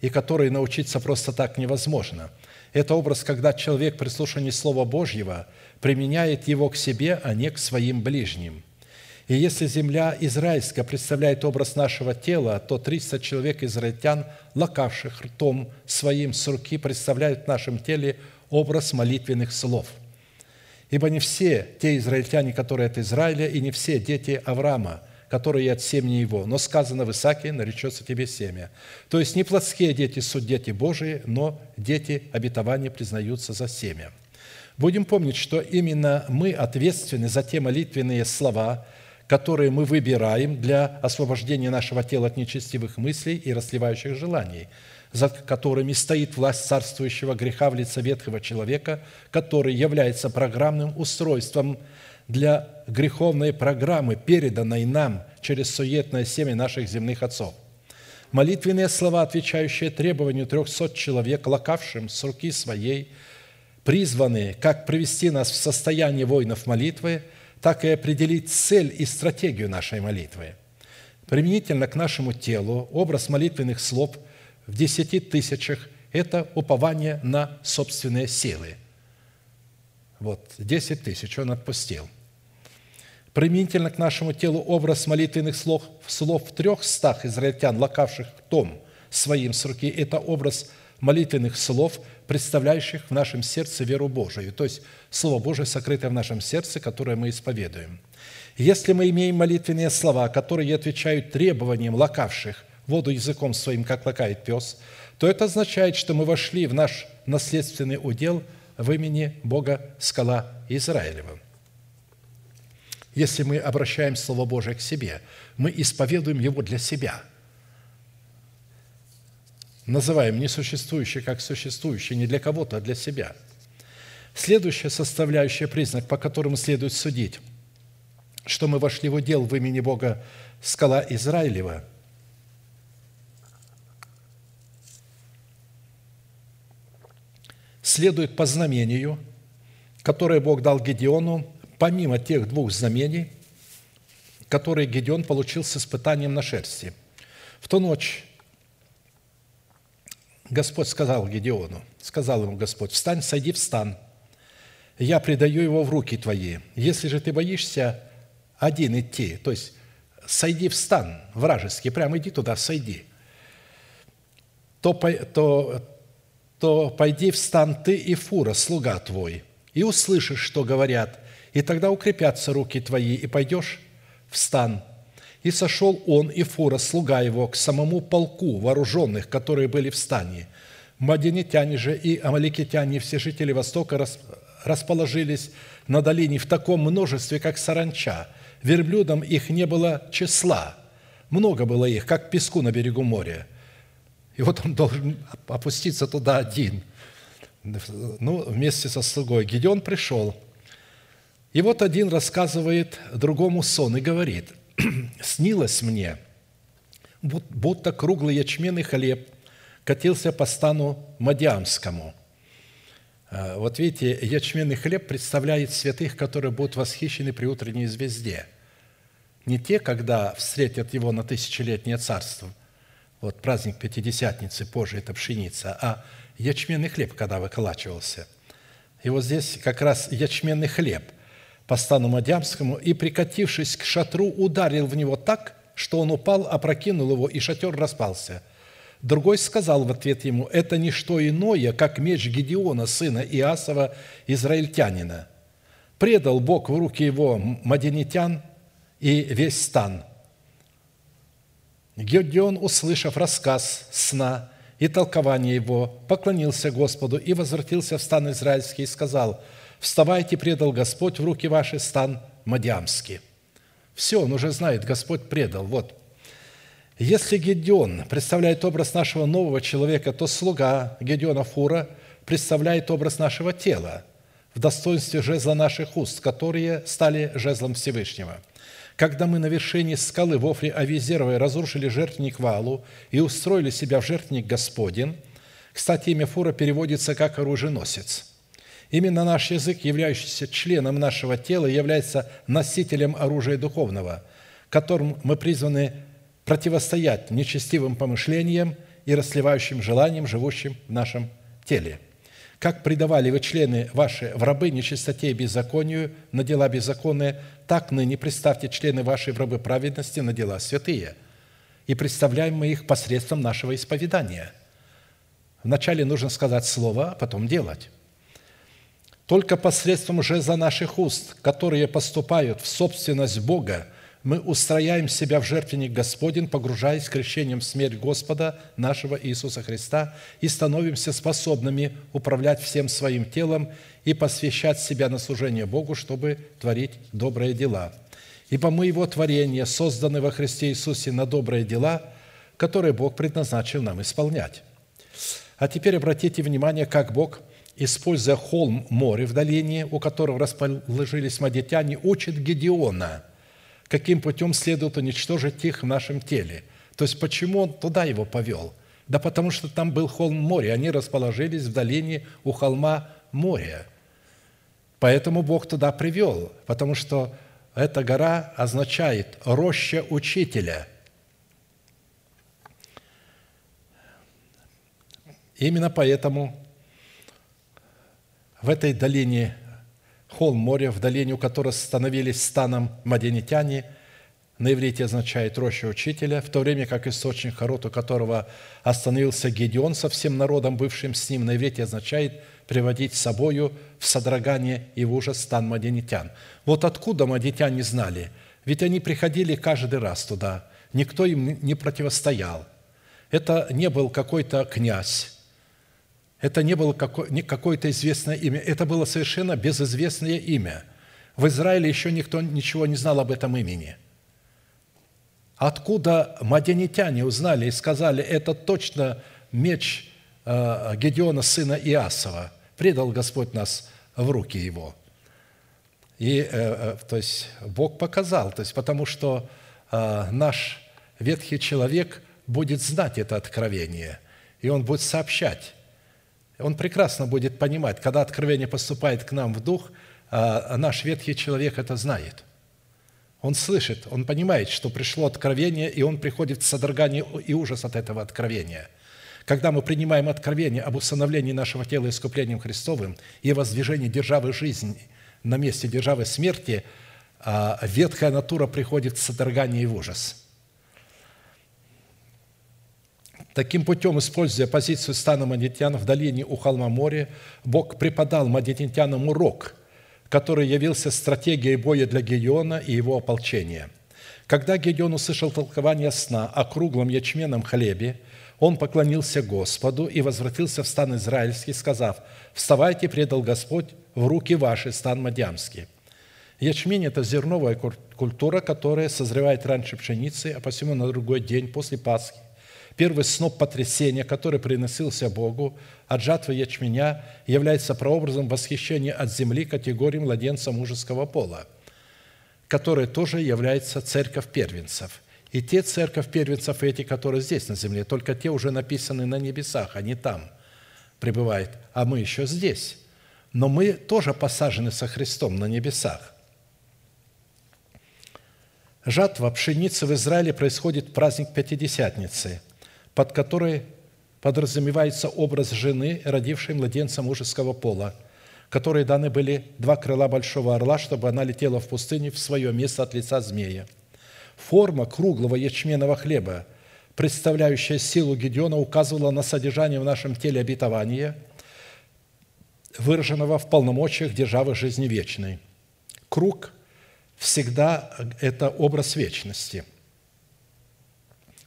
и которой научиться просто так невозможно. Это образ, когда человек при слушании Слова Божьего применяет его к себе, а не к своим ближним – и если земля израильская представляет образ нашего тела, то 300 человек израильтян, лакавших ртом своим с руки, представляют в нашем теле образ молитвенных слов. Ибо не все те израильтяне, которые от Израиля, и не все дети Авраама, которые от семени его. Но сказано в Исааке, наречется тебе семя. То есть не плотские дети суть дети Божии, но дети обетования признаются за семя. Будем помнить, что именно мы ответственны за те молитвенные слова – которые мы выбираем для освобождения нашего тела от нечестивых мыслей и расливающих желаний, за которыми стоит власть царствующего греха в лице ветхого человека, который является программным устройством для греховной программы, переданной нам через суетное семя наших земных отцов. Молитвенные слова, отвечающие требованию трехсот человек, лакавшим с руки своей, призваны как привести нас в состояние воинов молитвы – так и определить цель и стратегию нашей молитвы. Применительно к нашему телу образ молитвенных слов в десяти тысячах – это упование на собственные силы. Вот, десять тысяч он отпустил. Применительно к нашему телу образ молитвенных слов, слов в трехстах израильтян, лакавших том своим с руки – это образ молитвенных слов, представляющих в нашем сердце веру Божию, то есть Слово Божие, сокрытое в нашем сердце, которое мы исповедуем. Если мы имеем молитвенные слова, которые отвечают требованиям лакавших воду языком своим, как лакает пес, то это означает, что мы вошли в наш наследственный удел в имени Бога Скала Израилева. Если мы обращаем Слово Божие к себе, мы исповедуем его для себя – называем несуществующее как существующее не для кого-то, а для себя. Следующая составляющая признак, по которому следует судить, что мы вошли в удел в имени Бога скала Израилева, следует по знамению, которое Бог дал Гедеону, помимо тех двух знамений, которые Гедеон получил с испытанием на шерсти. В ту ночь Господь сказал Гедеону, сказал ему Господь, «Встань, сойди в стан, я предаю его в руки твои. Если же ты боишься один идти, то есть сойди в стан вражеский, прямо иди туда, сойди, то, то, то пойди в стан ты и фура, слуга твой, и услышишь, что говорят, и тогда укрепятся руки твои, и пойдешь в стан – и сошел он и Фура, слуга его, к самому полку вооруженных, которые были в стане. Мадинитяне же и амаликитяне, все жители Востока, расположились на долине в таком множестве, как саранча. Верблюдам их не было числа. Много было их, как песку на берегу моря. И вот он должен опуститься туда один, ну, вместе со слугой. Гедеон пришел. И вот один рассказывает другому сон и говорит, снилось мне, будто круглый ячменный хлеб катился по стану Мадиамскому. А, вот видите, ячменный хлеб представляет святых, которые будут восхищены при утренней звезде. Не те, когда встретят его на тысячелетнее царство, вот праздник Пятидесятницы, позже это пшеница, а ячменный хлеб, когда выколачивался. И вот здесь как раз ячменный хлеб по стану Мадьямскому, и, прикатившись к шатру, ударил в него так, что он упал, опрокинул его, и шатер распался – Другой сказал в ответ ему, это не что иное, как меч Гедеона, сына Иасова, израильтянина. Предал Бог в руки его маденитян и весь стан. Гедеон, услышав рассказ сна и толкование его, поклонился Господу и возвратился в стан израильский и сказал, «Вставайте, предал Господь в руки ваши стан Мадиамский». Все, он уже знает, Господь предал. Вот если Гедеон представляет образ нашего нового человека, то слуга Гедеона Фура представляет образ нашего тела в достоинстве жезла наших уст, которые стали жезлом Всевышнего. Когда мы на вершине скалы в Офре Авизеровой разрушили жертвенник Валу и устроили себя в жертвенник Господень, кстати, имя Фура переводится как «оруженосец». Именно наш язык, являющийся членом нашего тела, является носителем оружия духовного, которым мы призваны противостоять нечестивым помышлениям и расливающим желаниям, живущим в нашем теле. Как предавали вы члены ваши в рабы нечистоте и беззаконию на дела беззаконные, так ныне представьте члены ваши в рабы праведности на дела святые. И представляем мы их посредством нашего исповедания. Вначале нужно сказать слово, а потом делать. Только посредством же за наших уст, которые поступают в собственность Бога – мы устрояем себя в жертвенник Господень, погружаясь крещением в смерть Господа нашего Иисуса Христа и становимся способными управлять всем своим телом и посвящать себя на служение Богу, чтобы творить добрые дела. Ибо мы Его творение, созданы во Христе Иисусе на добрые дела, которые Бог предназначил нам исполнять. А теперь обратите внимание, как Бог, используя холм море в долине, у которого расположились мадитяне, учит Гедеона – каким путем следует уничтожить их в нашем теле. То есть, почему он туда его повел? Да потому что там был холм моря, они расположились в долине у холма моря. Поэтому Бог туда привел, потому что эта гора означает «роща учителя». Именно поэтому в этой долине холм моря, в долине у которого становились станом маденитяне, на иврите означает «роща учителя», в то время как источник Харот, у которого остановился Гедеон со всем народом, бывшим с ним, на иврите означает приводить с собою в содрогание и в ужас стан маденитян. Вот откуда маденитяне знали? Ведь они приходили каждый раз туда, никто им не противостоял. Это не был какой-то князь, это не было какое-то известное имя, это было совершенно безызвестное имя. В Израиле еще никто ничего не знал об этом имени. Откуда мадянитяне узнали и сказали, это точно меч э, Гедеона, сына Иасова, предал Господь нас в руки его. И, э, э, то есть, Бог показал, то есть, потому что наш ветхий человек будет знать это откровение, и он будет сообщать он прекрасно будет понимать, когда откровение поступает к нам в дух, а, наш ветхий человек это знает. Он слышит, он понимает, что пришло откровение, и он приходит в содрогание и ужас от этого откровения. Когда мы принимаем откровение об усыновлении нашего тела искуплением Христовым и воздвижении державы жизни на месте державы смерти, а, ветхая натура приходит в содрогание и в ужас – Таким путем, используя позицию стана мадитян в долине у холма моря, Бог преподал мадитянам урок, который явился стратегией боя для Гедеона и его ополчения. Когда Гедеон услышал толкование сна о круглом ячменном хлебе, он поклонился Господу и возвратился в стан израильский, сказав, «Вставайте, предал Господь в руки ваши, стан Мадьямский». Ячмень – это зерновая культура, которая созревает раньше пшеницы, а посему на другой день после Пасхи Первый сноп потрясения, который приносился Богу от жатвы ячменя, является прообразом восхищения от земли категории младенца мужеского пола, которая тоже является церковь первенцев. И те церковь первенцев, эти, которые здесь на земле, только те уже написаны на небесах, они там пребывают, а мы еще здесь. но мы тоже посажены со Христом на небесах. Жатва пшеницы в Израиле происходит в праздник Пятидесятницы, под которой подразумевается образ жены, родившей младенца мужеского пола, которой даны были два крыла большого орла, чтобы она летела в пустыне в свое место от лица змея. Форма круглого ячменного хлеба, представляющая силу Гедеона, указывала на содержание в нашем теле обетования, выраженного в полномочиях державы жизни вечной. Круг всегда – это образ вечности.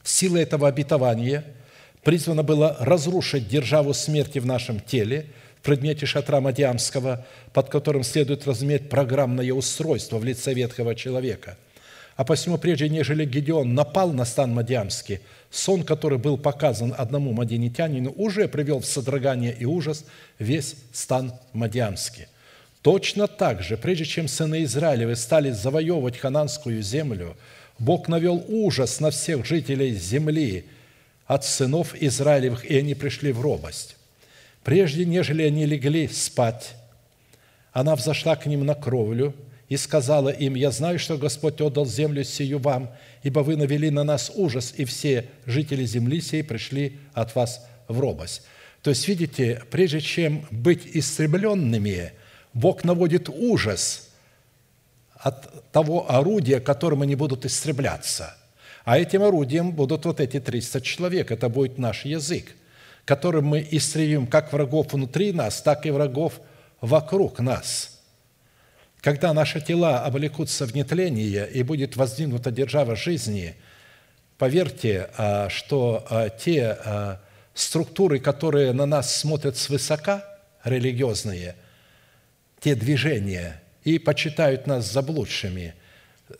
Сила этого обетования – призвано было разрушить державу смерти в нашем теле в предмете шатра Мадиамского, под которым следует разуметь программное устройство в лице ветхого человека. А посему, прежде нежели Гедеон напал на стан Мадиамский, сон, который был показан одному мадинитянину, уже привел в содрогание и ужас весь стан Мадиамский. Точно так же, прежде чем сыны Израилевы стали завоевывать хананскую землю, Бог навел ужас на всех жителей земли – от сынов Израилевых, и они пришли в робость. Прежде, нежели они легли спать, она взошла к ним на кровлю и сказала им, «Я знаю, что Господь отдал землю сию вам, ибо вы навели на нас ужас, и все жители земли сей пришли от вас в робость». То есть, видите, прежде чем быть истребленными, Бог наводит ужас от того орудия, которым они будут истребляться – а этим орудием будут вот эти 300 человек. Это будет наш язык, которым мы истребим как врагов внутри нас, так и врагов вокруг нас. Когда наши тела облекутся в нетление и будет воздвигнута держава жизни, поверьте, а, что а, те а, структуры, которые на нас смотрят свысока, религиозные, те движения, и почитают нас заблудшими,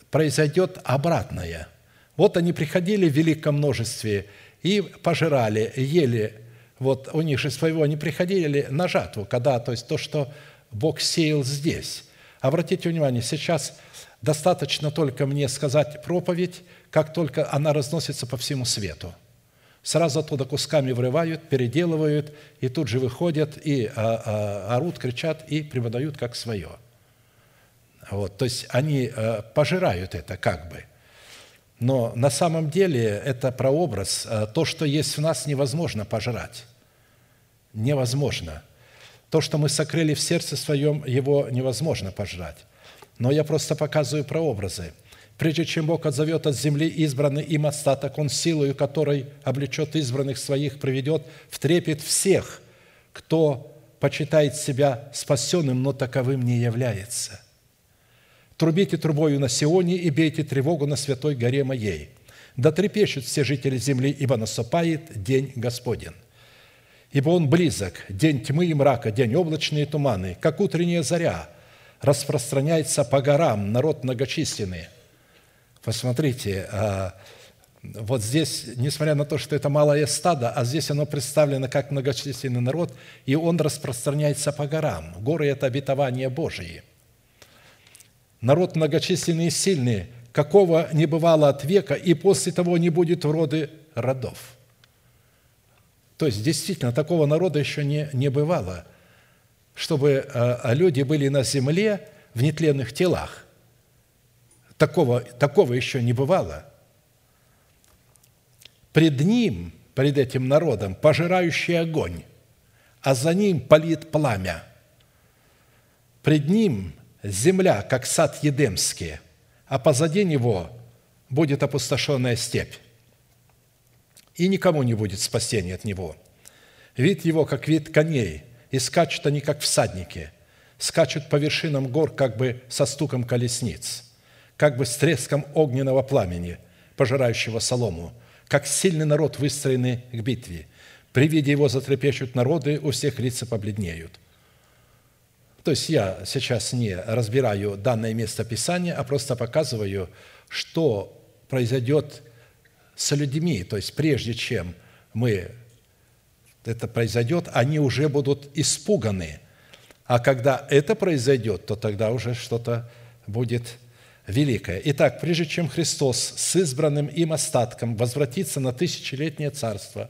произойдет обратное – вот они приходили в великом множестве и пожирали, ели. Вот у них же своего они приходили на жатву, когда, то есть то, что Бог сеял здесь. Обратите внимание, сейчас достаточно только мне сказать проповедь, как только она разносится по всему свету. Сразу оттуда кусками врывают, переделывают, и тут же выходят, и а, а, орут, кричат, и преподают как свое. Вот, то есть они а, пожирают это как бы – но на самом деле это прообраз. Э, то, что есть в нас, невозможно пожрать. Невозможно. То, что мы сокрыли в сердце своем, его невозможно пожрать. Но я просто показываю прообразы. Прежде чем Бог отзовет от земли избранный им остаток, Он силою которой облечет избранных своих, приведет в трепет всех, кто почитает себя спасенным, но таковым не является – Трубите трубою на Сионе и бейте тревогу на святой горе моей. Да трепещут все жители земли, ибо наступает день Господен. Ибо он близок, день тьмы и мрака, день облачные туманы, как утренняя заря, распространяется по горам народ многочисленный. Посмотрите, а, вот здесь, несмотря на то, что это малое стадо, а здесь оно представлено как многочисленный народ, и он распространяется по горам. Горы – это обетование Божие – народ многочисленный и сильный, какого не бывало от века, и после того не будет роды родов. То есть, действительно, такого народа еще не, не бывало, чтобы э, люди были на земле в нетленных телах. Такого, такого еще не бывало. Пред ним, пред этим народом, пожирающий огонь, а за ним палит пламя. Пред ним земля, как сад Едемский, а позади него будет опустошенная степь, и никому не будет спасения от него. Вид его, как вид коней, и скачут они, как всадники, скачут по вершинам гор, как бы со стуком колесниц, как бы с треском огненного пламени, пожирающего солому, как сильный народ, выстроенный к битве. При виде его затрепещут народы, у всех лица побледнеют. То есть я сейчас не разбираю данное место Писания, а просто показываю, что произойдет с людьми. То есть прежде чем мы это произойдет, они уже будут испуганы. А когда это произойдет, то тогда уже что-то будет великое. Итак, прежде чем Христос с избранным им остатком возвратится на тысячелетнее царство,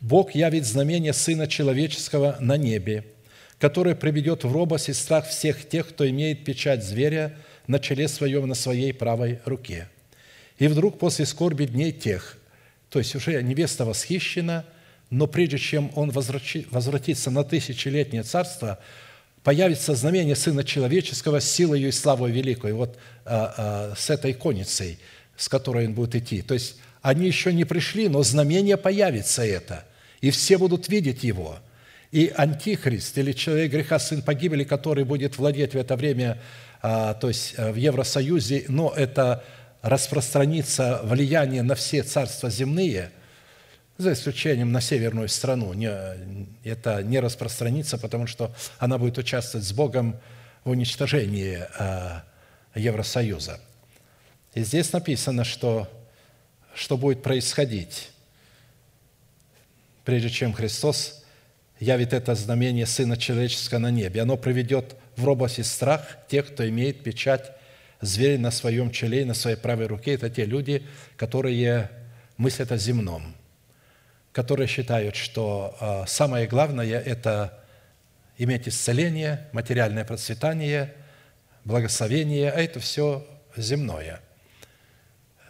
Бог явит знамение Сына Человеческого на небе – который приведет в робость и страх всех тех, кто имеет печать зверя на челе своем, на своей правой руке. И вдруг после скорби дней тех, то есть уже невеста восхищена, но прежде чем он возвратится на тысячелетнее царство, появится знамение Сына Человеческого с силой и славой великой, вот а, а, с этой конницей, с которой он будет идти. То есть они еще не пришли, но знамение появится это, и все будут видеть его. И антихрист или человек греха, сын погибели, который будет владеть в это время, а, то есть э, в Евросоюзе, но это распространится влияние на все царства земные – за исключением на северную страну. Это не распространится, потому что она будет участвовать с Богом в уничтожении э, Евросоюза. И здесь написано, что, что будет происходить, прежде чем Христос явит это знамение Сына Человеческого на небе. Оно приведет в робость и страх тех, кто имеет печать зверя на своем челе и на своей правой руке. Это те люди, которые мыслят о земном – которые считают, что а, самое главное – это иметь исцеление, материальное процветание, благословение, а это все земное.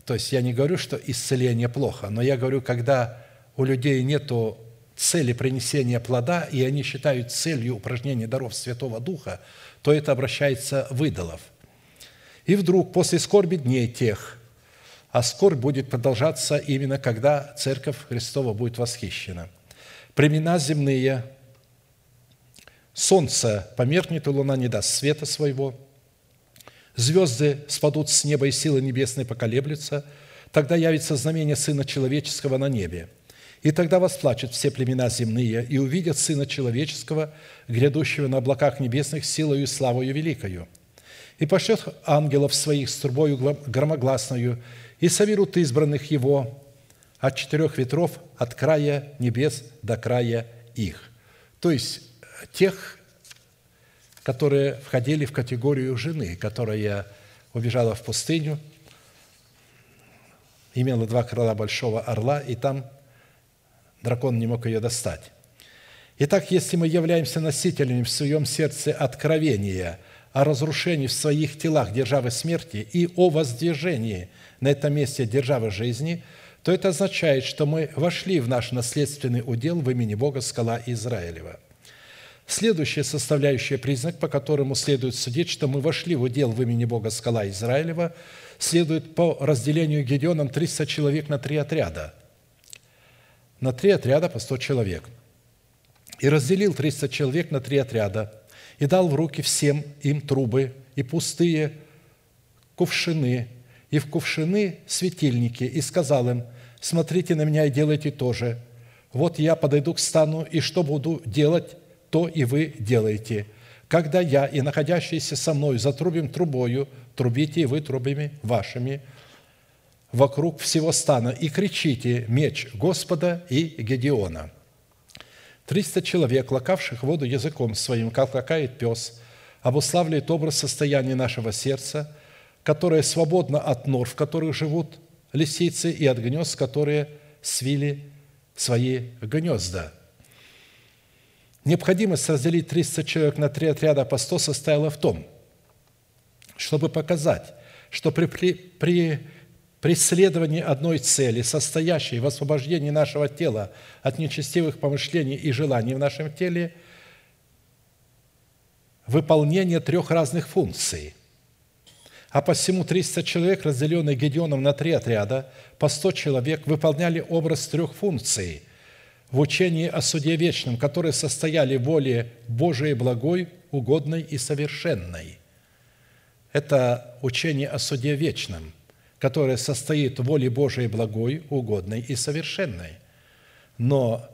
То есть я не говорю, что исцеление плохо, но я говорю, когда у людей нет цели принесения плода, и они считают целью упражнения даров Святого Духа, то это обращается в идолов. И вдруг после скорби дней тех – а скорбь будет продолжаться именно когда Церковь Христова будет восхищена. Племена земные, солнце померкнет, и луна не даст света своего, звезды спадут с неба, и силы небесные поколеблются, тогда явится знамение Сына Человеческого на небе. И тогда восплачут все племена земные и увидят Сына Человеческого, грядущего на облаках небесных, силою и славою великою. И пошлет ангелов своих с трубою громогласною, и соберут избранных Его от четырех ветров, от края небес до края их». То есть тех, которые входили в категорию жены, которая убежала в пустыню, имела два крыла большого орла, и там дракон не мог ее достать. Итак, если мы являемся носителями в своем сердце откровения о разрушении в своих телах державы смерти и о воздвижении – на этом месте державы жизни, то это означает, что мы вошли в наш наследственный удел в имени Бога скала Израилева. Следующая составляющая признак, по которому следует судить, что мы вошли в удел в имени Бога скала Израилева, следует по разделению Гедеоном 300 человек на три отряда. На три отряда по 100 человек. И разделил 300 человек на три отряда, и дал в руки всем им трубы и пустые кувшины, и в кувшины светильники, и сказал им, смотрите на меня и делайте то же. Вот я подойду к стану, и что буду делать, то и вы делаете. Когда я и находящиеся со мной затрубим трубою, трубите и вы трубами вашими вокруг всего стана, и кричите «Меч Господа и Гедеона». Триста человек, лакавших воду языком своим, как лакает пес, обуславливает образ состояния нашего сердца – которое свободно от нор, в которых живут лисицы, и от гнезд, которые свили свои гнезда. Необходимость разделить 300 человек на три отряда по 100 состояла в том, чтобы показать, что при, при, при преследовании одной цели, состоящей в освобождении нашего тела от нечестивых помышлений и желаний в нашем теле, выполнение трех разных функций – а посему 300 человек, разделенные Гедеоном на три отряда, по 100 человек, выполняли образ трех функций в учении о суде вечном, которые состояли в воле Божией благой, угодной и совершенной. Это учение о суде вечном, которое состоит в воле Божией благой, угодной и совершенной. Но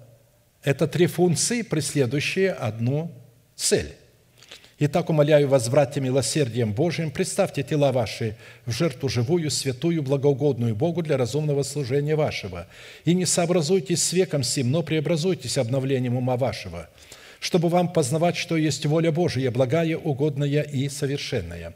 это три функции, преследующие одну цель. Итак, умоляю вас, братья, милосердием Божиим, представьте тела ваши в жертву живую, святую, благоугодную Богу для разумного служения вашего. И не сообразуйтесь с веком сим, но преобразуйтесь обновлением ума вашего, чтобы вам познавать, что есть воля Божия, благая, угодная и совершенная.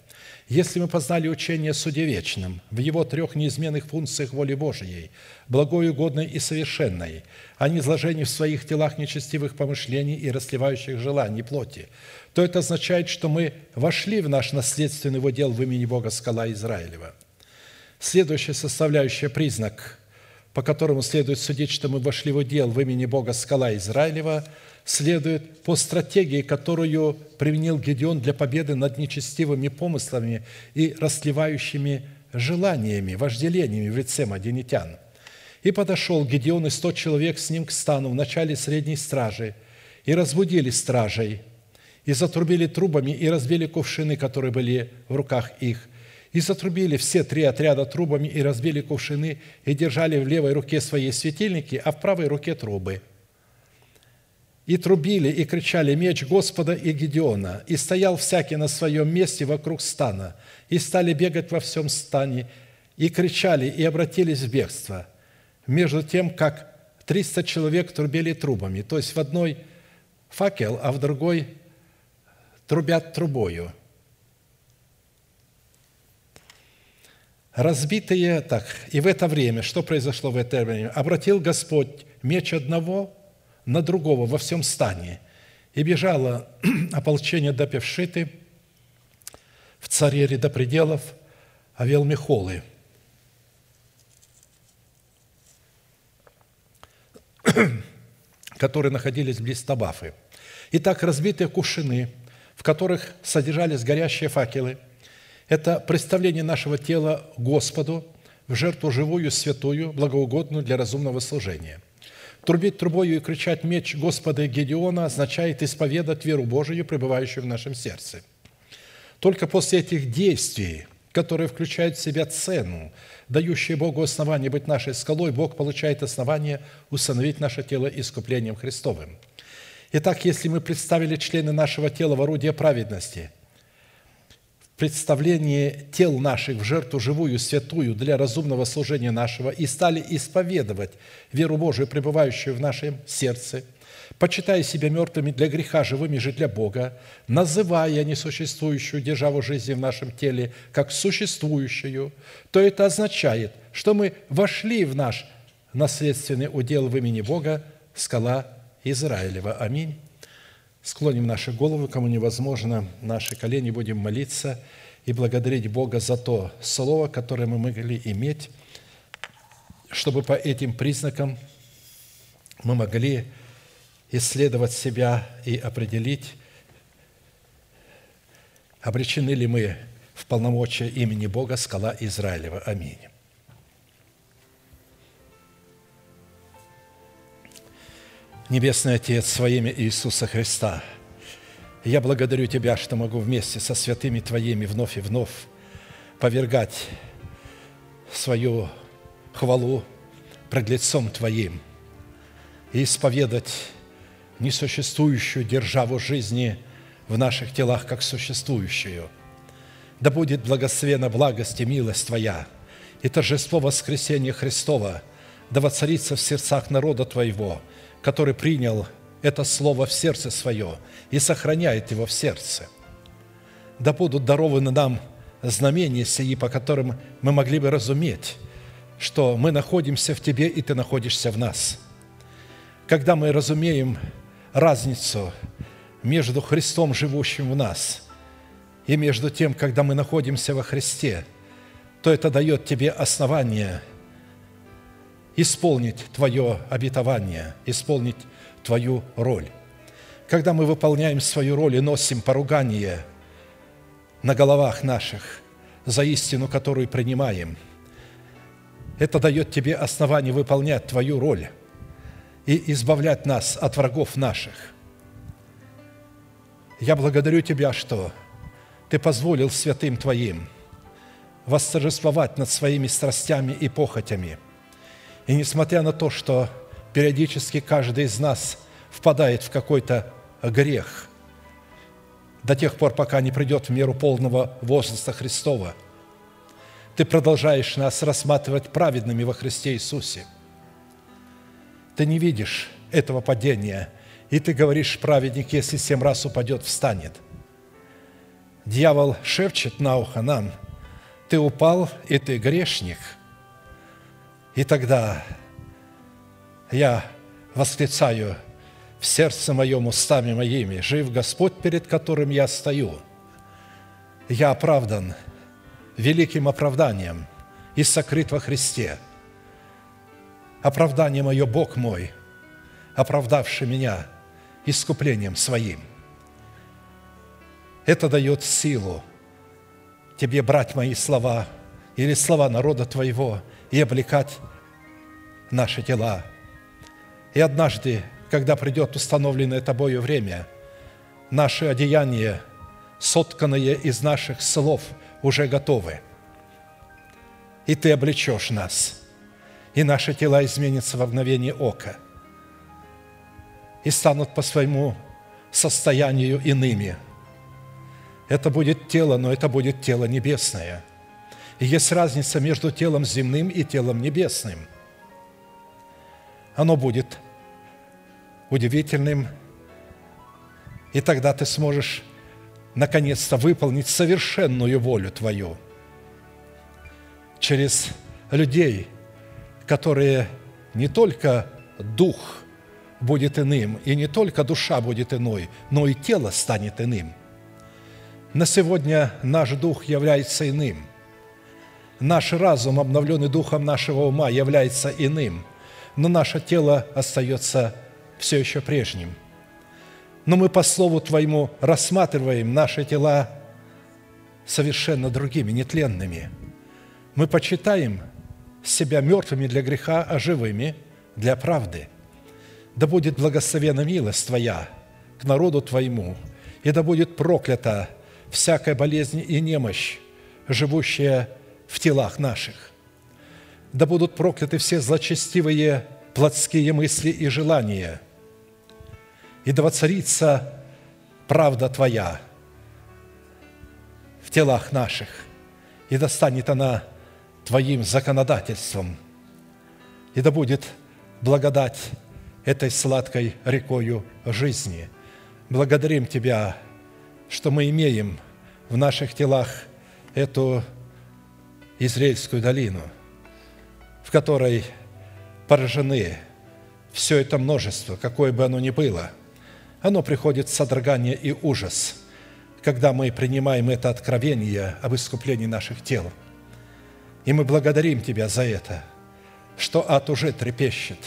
Если мы познали учение о суде вечном, в его трех неизменных функциях воли Божией, благой, угодной и совершенной, а не изложении в своих телах нечестивых помышлений и расливающих желаний плоти, то это означает, что мы вошли в наш наследственный удел в имени Бога скала Израилева. Следующая составляющая признак, по которому следует судить, что мы вошли в удел в имени Бога скала Израилева – следует по стратегии, которую применил Гедеон для победы над нечестивыми помыслами и расливающими желаниями, вожделениями в лице мадинитян. И подошел Гедеон и сто человек с ним к стану в начале средней стражи, и разбудили стражей, и затрубили трубами, и разбили кувшины, которые были в руках их, и затрубили все три отряда трубами, и разбили кувшины, и держали в левой руке свои светильники, а в правой руке трубы – и трубили, и кричали меч Господа и Гедеона, и стоял всякий на своем месте вокруг стана, и стали бегать во всем стане, и кричали, и обратились в бегство. Между тем, как 300 человек трубили трубами, то есть в одной факел, а в другой трубят трубою. Разбитые, так, и в это время, что произошло в это время? Обратил Господь меч одного – на другого во всем стане. И бежало ополчение до Певшиты, в царере до пределов Авелмехолы. которые находились близ Табафы. Итак, разбитые кувшины, в которых содержались горящие факелы, это представление нашего тела Господу в жертву живую, святую, благоугодную для разумного служения. Трубить трубою и кричать меч Господа Гедеона означает исповедать веру Божию, пребывающую в нашем сердце. Только после этих действий, которые включают в себя цену, дающие Богу основание быть нашей скалой, Бог получает основание установить наше тело искуплением Христовым. Итак, если мы представили члены нашего тела в орудие праведности – представление тел наших в жертву живую, святую для разумного служения нашего и стали исповедовать веру Божию, пребывающую в нашем сердце, почитая себя мертвыми для греха, живыми же для Бога, называя несуществующую державу жизни в нашем теле как существующую, то это означает, что мы вошли в наш наследственный удел в имени Бога, скала Израилева. Аминь. Склоним наши головы, кому невозможно, наши колени, будем молиться и благодарить Бога за то слово, которое мы могли иметь, чтобы по этим признакам мы могли исследовать себя и определить, обречены ли мы в полномочия имени Бога, скала Израилева. Аминь. Небесный Отец, во имя Иисуса Христа, я благодарю Тебя, что могу вместе со святыми Твоими вновь и вновь повергать свою хвалу пред лицом Твоим и исповедать несуществующую державу жизни в наших телах как существующую. Да будет благословена благость и милость Твоя и торжество воскресения Христова да воцарится в сердцах народа Твоего – который принял это слово в сердце свое и сохраняет его в сердце. Да будут дарованы нам знамения сии, по которым мы могли бы разуметь, что мы находимся в Тебе, и Ты находишься в нас. Когда мы разумеем разницу между Христом, живущим в нас, и между тем, когда мы находимся во Христе, то это дает Тебе основание – исполнить Твое обетование, исполнить Твою роль. Когда мы выполняем свою роль и носим поругание на головах наших за истину, которую принимаем, это дает Тебе основание выполнять Твою роль и избавлять нас от врагов наших. Я благодарю Тебя, что Ты позволил святым Твоим восторжествовать над своими страстями и похотями – и несмотря на то, что периодически каждый из нас впадает в какой-то грех, до тех пор, пока не придет в меру полного возраста Христова, ты продолжаешь нас рассматривать праведными во Христе Иисусе. Ты не видишь этого падения И ты говоришь, праведник, если семь раз упадет, встанет. Дьявол шепчет на ухо нам, ты упал, и ты грешник. И тогда я восклицаю в сердце моем устами моими, жив Господь, перед которым я стою. Я оправдан великим оправданием и сокрыт во Христе. Оправдание мое Бог мой, оправдавший меня искуплением своим. Это дает силу тебе брать мои слова или слова народа твоего и облекать наши тела. И однажды когда придет установленное Тобою время, наши одеяния, сотканные из наших слов, уже готовы. И Ты облечешь нас, и наши тела изменятся во мгновение ока и станут по своему состоянию иными. Это будет тело, но это будет тело небесное. Есть разница между телом земным и телом небесным. Оно будет удивительным, и тогда ты сможешь наконец-то выполнить совершенную волю Твою через людей, которые не только дух будет иным, и не только душа будет иной, но и тело станет иным. На сегодня наш дух является иным. Наш разум, обновленный духом нашего ума, является иным, но наше тело остается все еще прежним. Но мы по Слову Твоему рассматриваем наши тела совершенно другими, нетленными. Мы почитаем себя мертвыми для греха, а живыми для правды. Да будет благословена милость Твоя к народу Твоему, и да будет проклята всякая болезнь и немощь, живущая в телах наших. Да будут прокляты все злочестивые плотские мысли и желания – и да воцарится правда Твоя в телах наших, и да станет она Твоим законодательством, и да будет благодать этой сладкой рекою жизни. Благодарим Тебя, что мы имеем в наших телах эту Израильскую долину, в которой поражены все это множество, какое бы оно ни было – оно приходит в содрогание и ужас, когда мы принимаем это откровение об искуплении наших тел. И мы благодарим Тебя за это, что ад уже трепещет.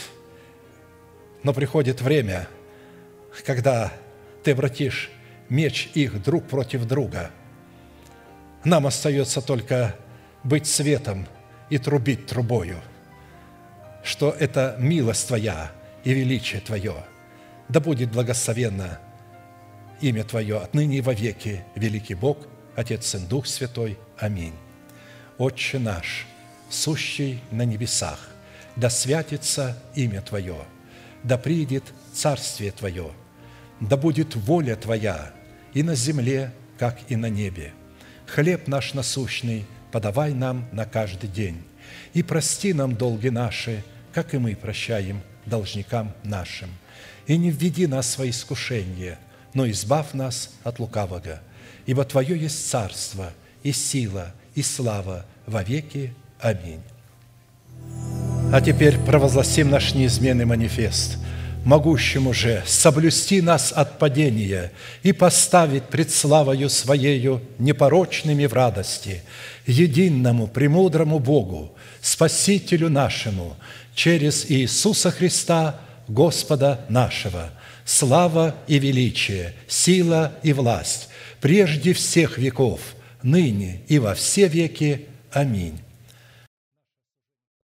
Но приходит время, когда Ты обратишь меч их друг против друга. Нам остается только быть светом и трубить трубою, что это милость Твоя и величие Твое – да будет благословенно имя Твое отныне и вовеки, великий Бог, Отец, Сын, Дух Святой. Аминь. Отче наш, сущий на небесах, да святится имя Твое, да придет Царствие Твое, да будет воля Твоя и на земле, как и на небе. Хлеб наш насущный подавай нам на каждый день, и прости нам долги наши, как и мы прощаем должникам нашим – и не введи нас в искушение, но избавь нас от лукавого. Ибо Твое есть царство, и сила, и слава во веки. Аминь. А теперь провозгласим наш неизменный манифест – могущему же соблюсти нас от падения и поставить пред славою Своею непорочными в радости, единому, премудрому Богу, Спасителю нашему, через Иисуса Христа – Господа нашего, слава и величие, сила и власть, прежде всех веков, ныне и во все веки. Аминь.